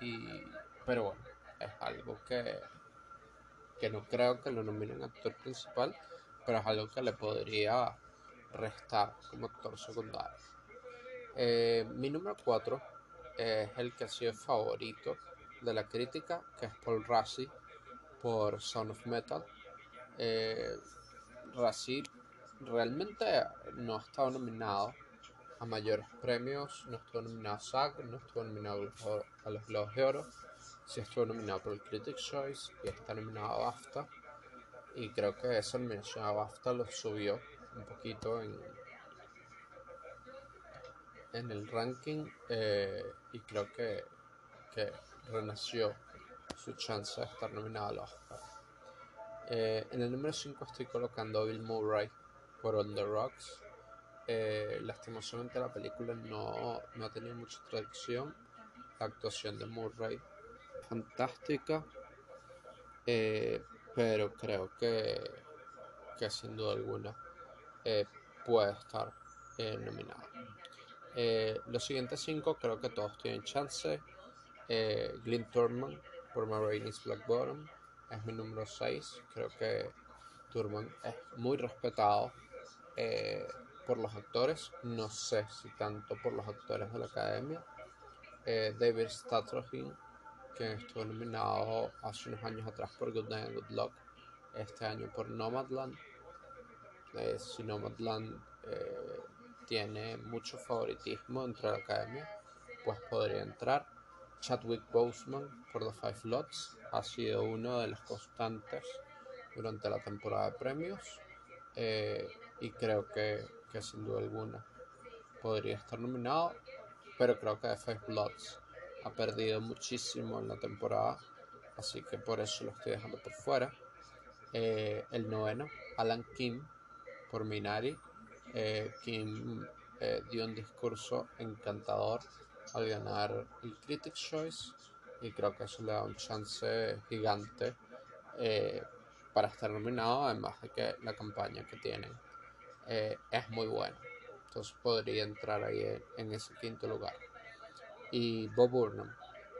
y, pero bueno, es algo que, que no creo que lo nominen actor principal, pero es algo que le podría restar como actor secundario. Eh, mi número 4 es el que ha sido favorito de la crítica, que es Paul Rassi por Sound of Metal. Eh, Rassi realmente no ha estado nominado a mayores premios, no estuvo nominado a SAG, no estuvo nominado a los Globos de Oro, sí estuvo nominado por el Critics' Choice y está nominado a BAFTA. Y creo que esa nominación a BAFTA lo subió un poquito en, en el ranking eh, y creo que, que renació su chance de estar nominado al Oscar. Eh, en el número 5 estoy colocando a Bill Murray por On the Rocks. Eh, lastimosamente la película no, no ha tenido mucha traducción. La actuación de Murray fantástica, eh, pero creo que, que sin duda alguna eh, puede estar eh, nominada. los siguientes cinco creo que todos tienen chance. Glyn Turman por Marines Black Bottom es mi número 6. Creo que Turman es muy respetado por los actores. No sé si tanto por los actores de la academia. David Strathairn que estuvo nominado hace unos años atrás por Good Night and Good Luck, este año por Nomadland. Eh, si Nomadland eh, tiene mucho favoritismo entre la academia, pues podría entrar. Chadwick Boseman por The Five Lots ha sido uno de los constantes durante la temporada de premios eh, y creo que, sin duda alguna podría estar nominado, pero creo que Five Lots ha perdido muchísimo en la temporada, así que por eso lo estoy dejando por fuera. Eh, el noveno, Alan Kim, por Minari. Eh, Kim eh, dio un discurso encantador al ganar el Critics' Choice y creo que eso le da un chance gigante para estar nominado, además de que la campaña que tienen es muy buena. Entonces podría entrar ahí en ese quinto lugar y Bob Burnham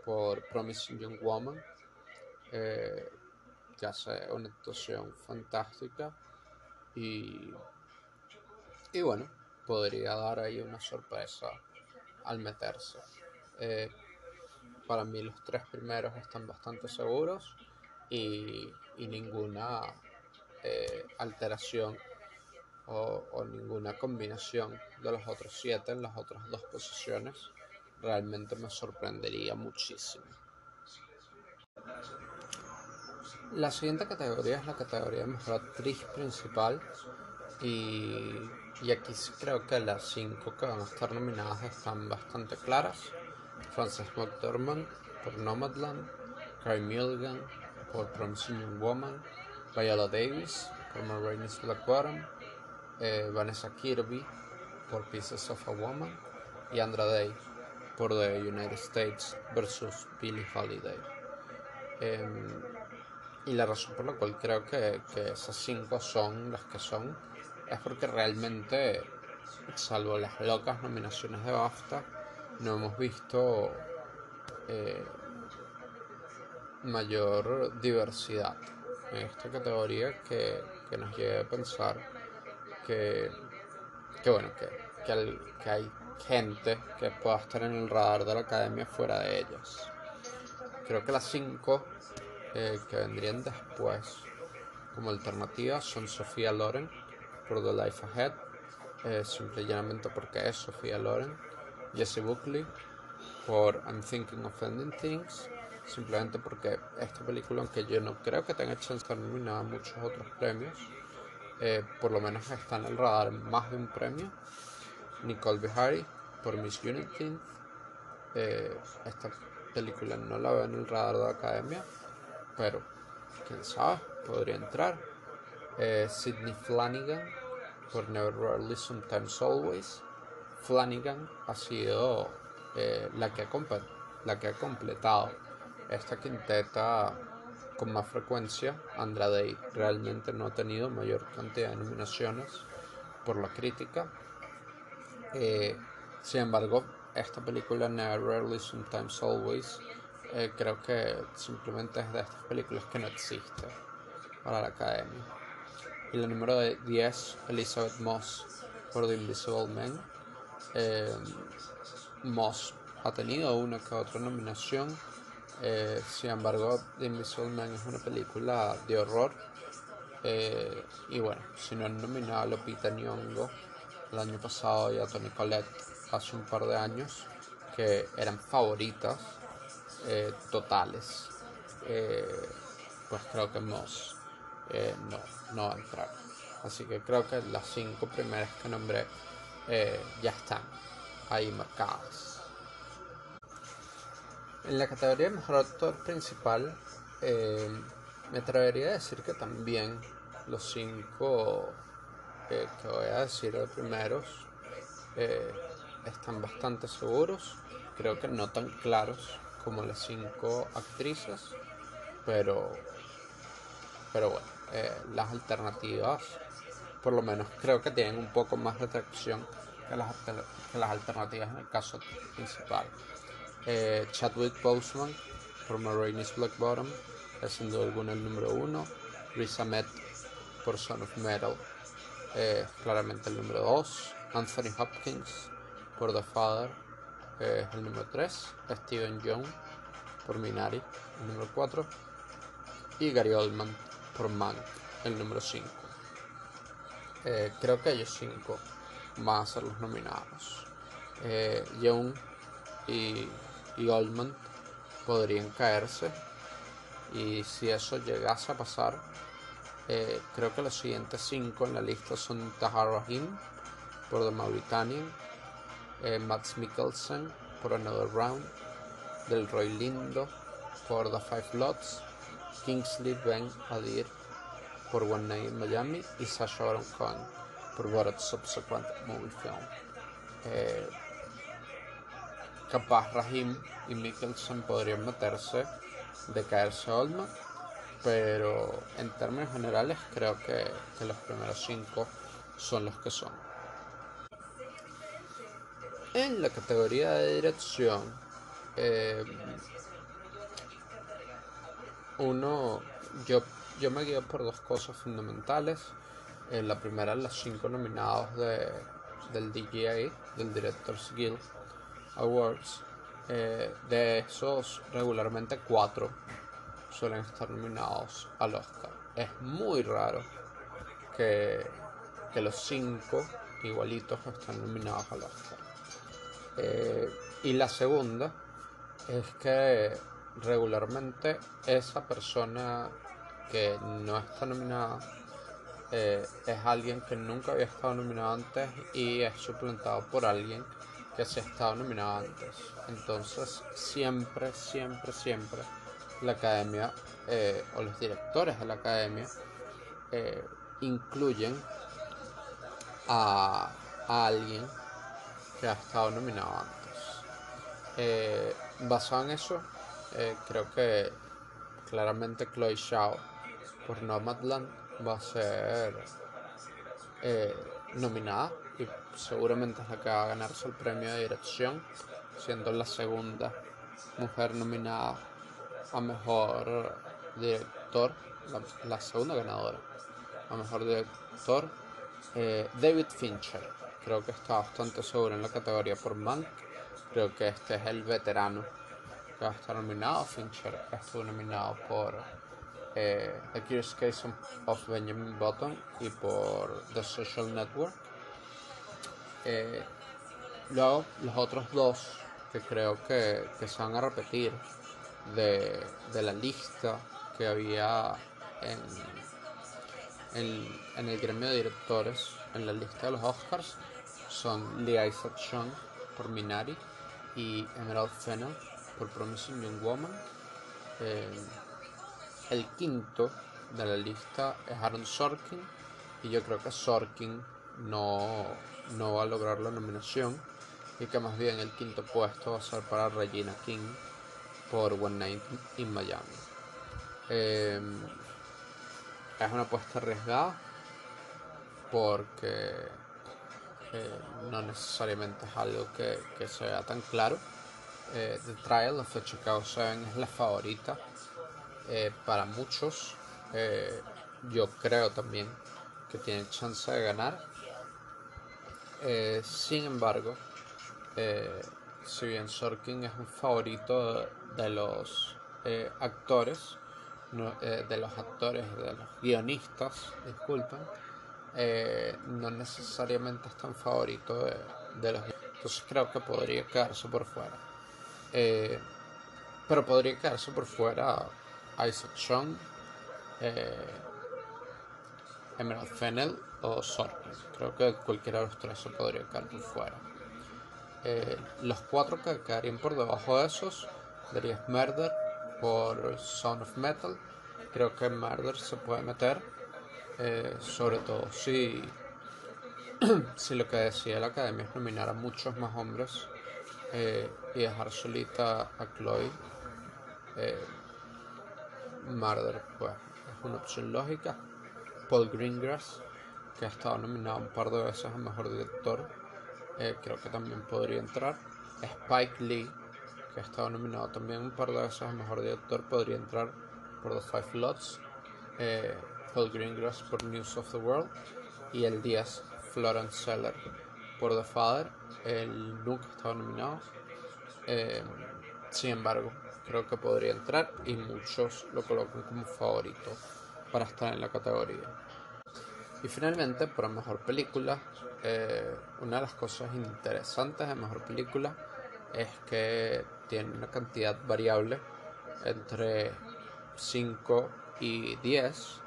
por Promising Young Woman, eh, que hace una actuación fantástica y, y bueno, podría dar ahí una sorpresa al meterse. Eh, para mí los tres primeros están bastante seguros y, ninguna eh, alteración o, o, ninguna combinación de los otros siete en las otras dos posiciones realmente me sorprendería muchísimo. La siguiente categoría es la categoría de mejor actriz principal y, y aquí creo que las cinco que van a estar nominadas están bastante claras. Frances McDormand por Nomadland, Carey Mulligan por Promising Young Woman, Viola Davis por Marines Black Bottom, eh, Vanessa Kirby por Pieces of a Woman y Andra Day por The United States versus Billie Holiday. Em, y la razón por la cual creo que, esas cinco son las que son es porque realmente, salvo las locas nominaciones de BAFTA, no hemos visto eh, mayor diversidad en esta categoría que, nos lleve a pensar que, que bueno, que, que hay gente que pueda estar en el radar de la academia fuera de ellas. Creo que las cinco eh, que vendrían después como alternativa son Sofía Loren por The Life Ahead, eh, simplemente porque es Sofía Loren, Jesse Buckley por I'm Thinking of Ending Things, simplemente porque esta película, aunque yo no creo que tenga chance de nominada muchos otros premios, eh, por lo menos está en el radar más de un premio. Nicole Behari por Miss Unity. Eh, esta película no la veo en el radar de academia, pero quién sabe, podría entrar. Eh, Sidney Flanagan por Never Rarely Sometimes Always. Flanagan ha sido eh, la, que ha la que ha completado esta quinteta con más frecuencia. Andrade realmente no ha tenido mayor cantidad de nominaciones por la crítica. Eh, sin embargo, esta película Never Rarely Sometimes Always eh, creo que simplemente es de estas películas que no existe para la academia. Y la número 10, Elizabeth Moss por The Invisible Man. Eh, Moss ha tenido una que otra nominación. Sin embargo, The Invisible Man es una película de horror. y bueno, si no han nominado a Lupita Nyong'o el año pasado y a Tony Collette hace un par de años que eran favoritas eh, totales, eh, pues creo que Moss eh, no, no va a entrar. Así que creo que las cinco primeras que nombré ya están ahí marcadas. En la categoría de mejor actor principal, me atrevería a decir que también los cinco que voy a decir de primeros están bastante seguros, creo que no tan claros como las cinco actrices, pero, pero bueno, eh, las alternativas, por lo menos creo que tienen un poco más de atracción que las alternativas en el caso principal. Eh, Chadwick Boseman por Marines Black Bottom es sin duda alguna el número uno. Riz Ahmed por Son of Metal es claramente el número dos. Anthony Hopkins por The Father es el número 3. Steven Young por Minari, el número 4. Y Gary Oldman por Mank, el número 5. Eh, creo que ellos 5 van a ser los nominados. Eh, Young y, y Oldman podrían caerse. Y si eso llegase a pasar, eh, creo que los siguientes 5 en la lista son Tahar Rahim por The Mauritanian, eh, Max Mikkelsen por Another Round, Del Roy Lindo por The Five Lots, Kingsley Ben Adir por One Night in Miami y Sasha Baron Cohen por Borat Subsequent Movie Film. Eh, capaz Rahim y Mikkelsen podrían meterse de caerse Oldman, pero en términos generales creo que, que los primeros cinco son los que son. En la categoría de dirección, eh, uno, yo, yo me guío por dos cosas fundamentales. Eh, la primera, los cinco nominados de, del DGA, del Directors Guild Awards. Eh, de esos, regularmente cuatro suelen estar nominados al Oscar. Es muy raro que, que los cinco igualitos estén nominados al Oscar. Eh, y la segunda es que regularmente esa persona que no está nominada eh, es alguien que nunca había estado nominado antes y es suplantado por alguien que se ha estado nominado antes. Entonces siempre, siempre, siempre la academia eh, o los directores de la academia incluyen a, alguien que ha estado nominado antes. Eh, basado en eso, eh, creo que claramente Chloe Shao por Nomadland va a ser eh, nominada y seguramente es la que va a ganarse el premio de dirección, siendo la segunda mujer nominada a mejor director, la, segunda ganadora a mejor director, David Fincher Creo que está bastante seguro en la categoría por Mank. Creo que este es el veterano que va a estar nominado. Fincher estuvo nominado por eh, The Curious Case of Benjamin Button y por The Social Network. Eh, luego, los otros dos que creo que, que se van a repetir de, de la lista que había en, en, el gremio de directores en la lista de los Oscars son Lee Isaac Chung por Minari y Emerald Fennell por Promising Young Woman. Eh, el quinto de la lista es Aaron Sorkin y yo creo que Sorkin no, no va a lograr la nominación y que más bien el quinto puesto va a ser para Regina King por One Night in Miami. Eh, es una apuesta arriesgada porque no necesariamente es algo que, que sea tan claro. Eh, The Trial of the Chicago 7 es la favorita eh, para muchos. Eh, yo creo también que tiene chance de ganar. Sin embargo, si bien Sorkin es un favorito de, los actores, de los actores, de los guionistas, disculpen, eh, no necesariamente es tan favorito de, los entonces creo que podría quedarse por fuera. Eh, pero podría quedarse por fuera Isaac eh, Emerald Fennel creo que cualquiera de los tres se podría quedar por fuera. Los cuatro que quedarían por debajo de esos sería Murder por Sound of Metal. Creo que Murder se puede meter eh, sobre todo si, si lo que decía la academia es nominar a muchos más hombres eh, y dejar solita a Chloe eh, Murder pues, es una opción lógica. Paul Greengrass, que ha estado nominado un par de veces a Mejor Director, eh, creo que también podría entrar. Spike Lee, que ha estado nominado también un par de veces a Mejor Director, podría entrar por The Five Lots. Eh, Paul Greengrass por News of the World y el 10 Florence Seller por The Father. Él nunca estado nominado. Eh, sin embargo, creo que podría entrar y muchos lo colocan como favorito para estar en la categoría. Y finalmente, para mejor película, eh, una de las cosas interesantes de mejor película es que tiene una cantidad variable entre 5 y 10.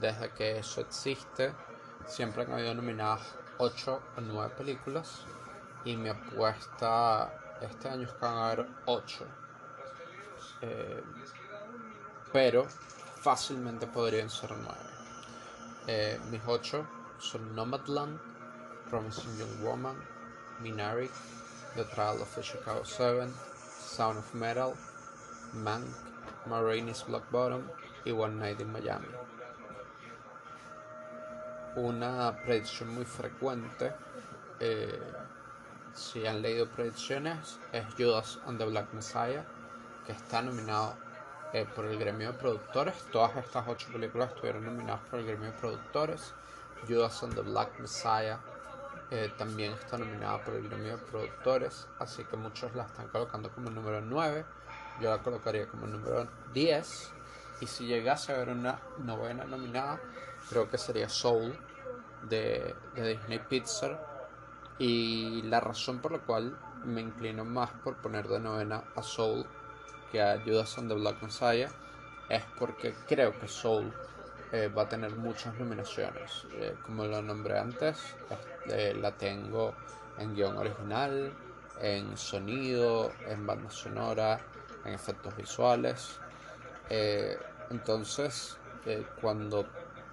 Desde que eso existe, siempre han habido nominadas 8 o 9 películas. Y mi apuesta este año es que van a haber 8. Eh, pero fácilmente podrían ser 9. Eh, mis 8 son Nomadland, Promising Young Woman, Minari, The Trial of the Chicago 7, Sound of Metal, Mank, Marines Black Bottom y One Night in Miami. Una predicción muy frecuente, eh, si han leído predicciones, es Judas and the Black Messiah, que está nominado eh, por el gremio de productores. Todas estas ocho películas estuvieron nominadas por el gremio de productores. Judas and the Black Messiah eh, también está nominada por el gremio de productores, así que muchos la están colocando como número 9. Yo la colocaría como número 10. Y si llegase a haber una novena nominada, creo que sería Soul de, de Disney Pixar. Y la razón por la cual me inclino más por poner de novena a Soul que a Judas the Black Messiah es porque creo que Soul eh, va a tener muchas nominaciones. Eh, como lo nombré antes, eh, la tengo en guion original, en sonido, en banda sonora, en efectos visuales. entonces, cuando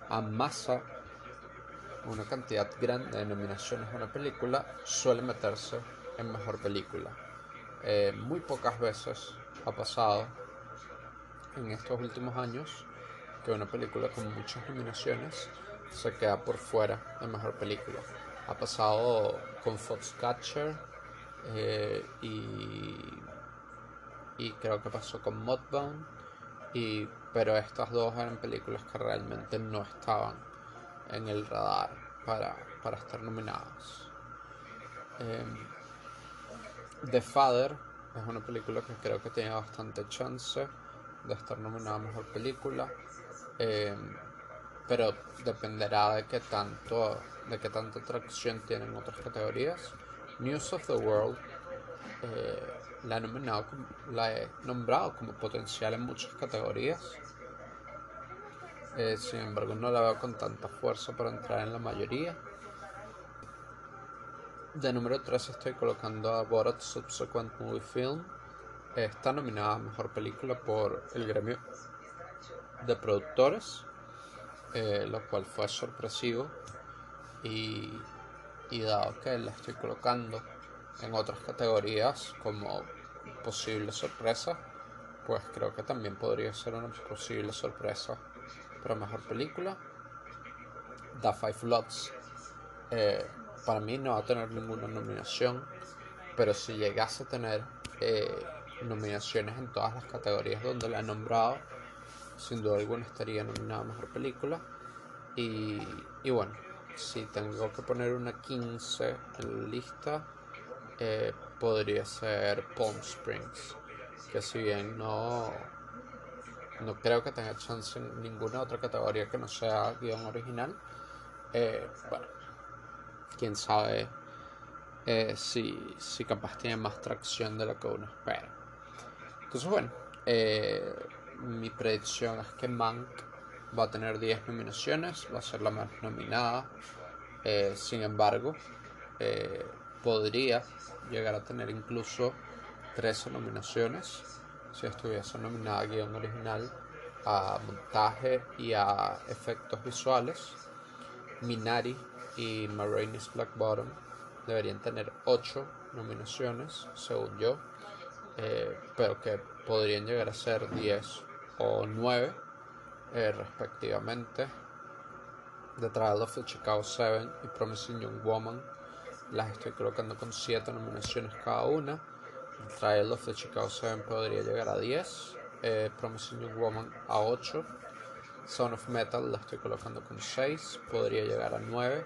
amasa una cantidad grande de nominaciones a una película, suele meterse en mejor película. muy pocas veces ha pasado en estos últimos años que una película con muchas nominaciones se queda por fuera de mejor película. Ha pasado con Foxcatcher eh, y, y creo que pasó con Mudbound, y, pero estas dos eran películas que realmente no estaban en el radar para, para estar nominadas. Em, The Father es una película que creo que tiene bastante chance de estar nominada mejor película. Eh, pero dependerá de qué tanto de qué tanta atracción tienen otras categorías. News of the World eh, la, he nominado, la he nombrado como potencial en muchas categorías. Eh, sin embargo, no la veo con tanta fuerza para entrar en la mayoría. De número 3 estoy colocando a Borat Subsequent Movie Film. Está nominada a Mejor Película por el gremio de productores, eh, lo cual fue sorpresivo y, y dado que la estoy colocando en otras categorías como posible sorpresa, pues creo que también podría ser una posible sorpresa para mejor película. The Five Lots eh, para mí no va a tener ninguna nominación, pero si llegase a tener eh, nominaciones en todas las categorías donde la he nombrado, sin duda alguna estaría nominada a Mejor Película. Y, y bueno, si tengo que poner una 15 en la lista, eh, podría ser Palm Springs, que si bien no, no creo que tenga chance en ninguna otra categoría que no sea guion original, eh, bueno, quién sabe eh, si, si capaz tiene más tracción de lo que uno espera. Entonces bueno, eh, mi predicción es que Mank va a tener 10 nominaciones, va a ser la más nominada. Eh, sin embargo, eh, podría llegar a tener incluso 13 nominaciones si estuviese nominada a guion original, a montaje y a efectos visuales. Minari y Marainis Black Bottom deberían tener 8 nominaciones, según yo. eh, pero que podrían llegar a ser 10 o 9 eh, respectivamente. The Trial of the Chicago 7 y Promising Young Woman las estoy colocando con 7 nominaciones cada una. The Trial of the Chicago 7 podría llegar a 10, eh, Promising Young Woman a 8, Son of Metal la estoy colocando con 6, podría llegar a 9.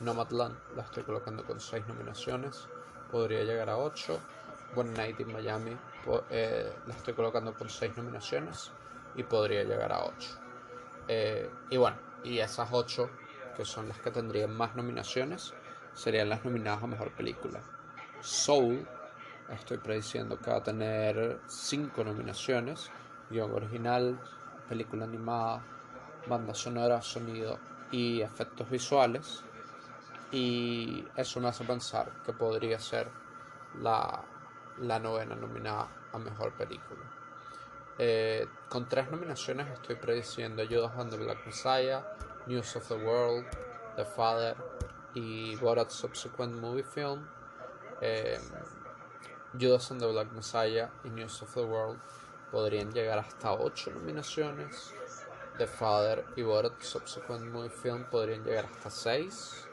Nomadland la estoy colocando con 6 nominaciones, podría llegar a 8. One Night in Miami eh, la estoy colocando con 6 nominaciones y podría llegar a 8. Eh, y bueno, y esas 8 que son las que tendrían más nominaciones serían las nominadas a mejor película. Soul, estoy prediciendo que va a tener 5 nominaciones: guion original, película animada, banda sonora, sonido y efectos visuales. Y eso me hace pensar que podría ser la, la novena nominada a mejor película. Eh, con tres nominaciones estoy prediciendo Judas and the Black Messiah, News of the World, The Father y Borat's Subsequent Movie Film. Eh, Judas and the Black Messiah y News of the World podrían llegar hasta 8 nominaciones. The Father y Borat's Subsequent Movie Film podrían llegar hasta 6.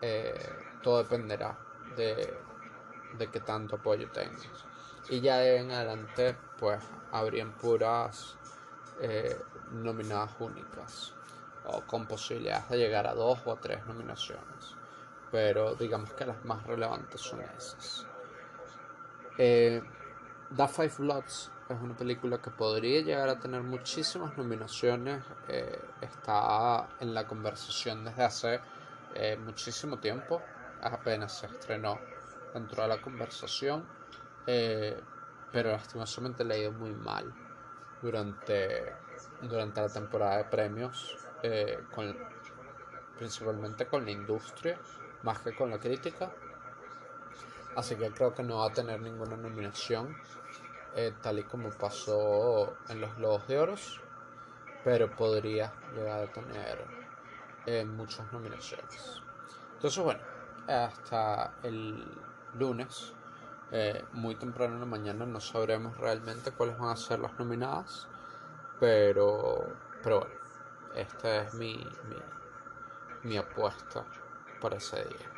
Eh, todo dependerá de, de qué tanto apoyo tenga. Y ya de en adelante, pues habrían puras eh, nominadas únicas o con posibilidades de llegar a dos o a tres nominaciones. Pero digamos que las más relevantes son esas. Eh, The Five Bloods es una película que podría llegar a tener muchísimas nominaciones. Eh, está en la conversación desde hace eh, muchísimo tiempo. Apenas se estrenó dentro de la conversación. Eh, pero lastimosamente le ha ido muy mal durante, durante la temporada de premios. con, principalmente con la industria más que con la crítica. Así que creo que no va a tener ninguna nominación, eh, tal y como pasó en los Globos de Oros, pero podría llegar a tener eh, muchas nominaciones. Entonces, bueno, hasta el lunes, eh, muy temprano en la mañana, no sabremos realmente cuáles van a ser las nominadas, pero, pero bueno, esta es mi, mi, mi apuesta para ese día.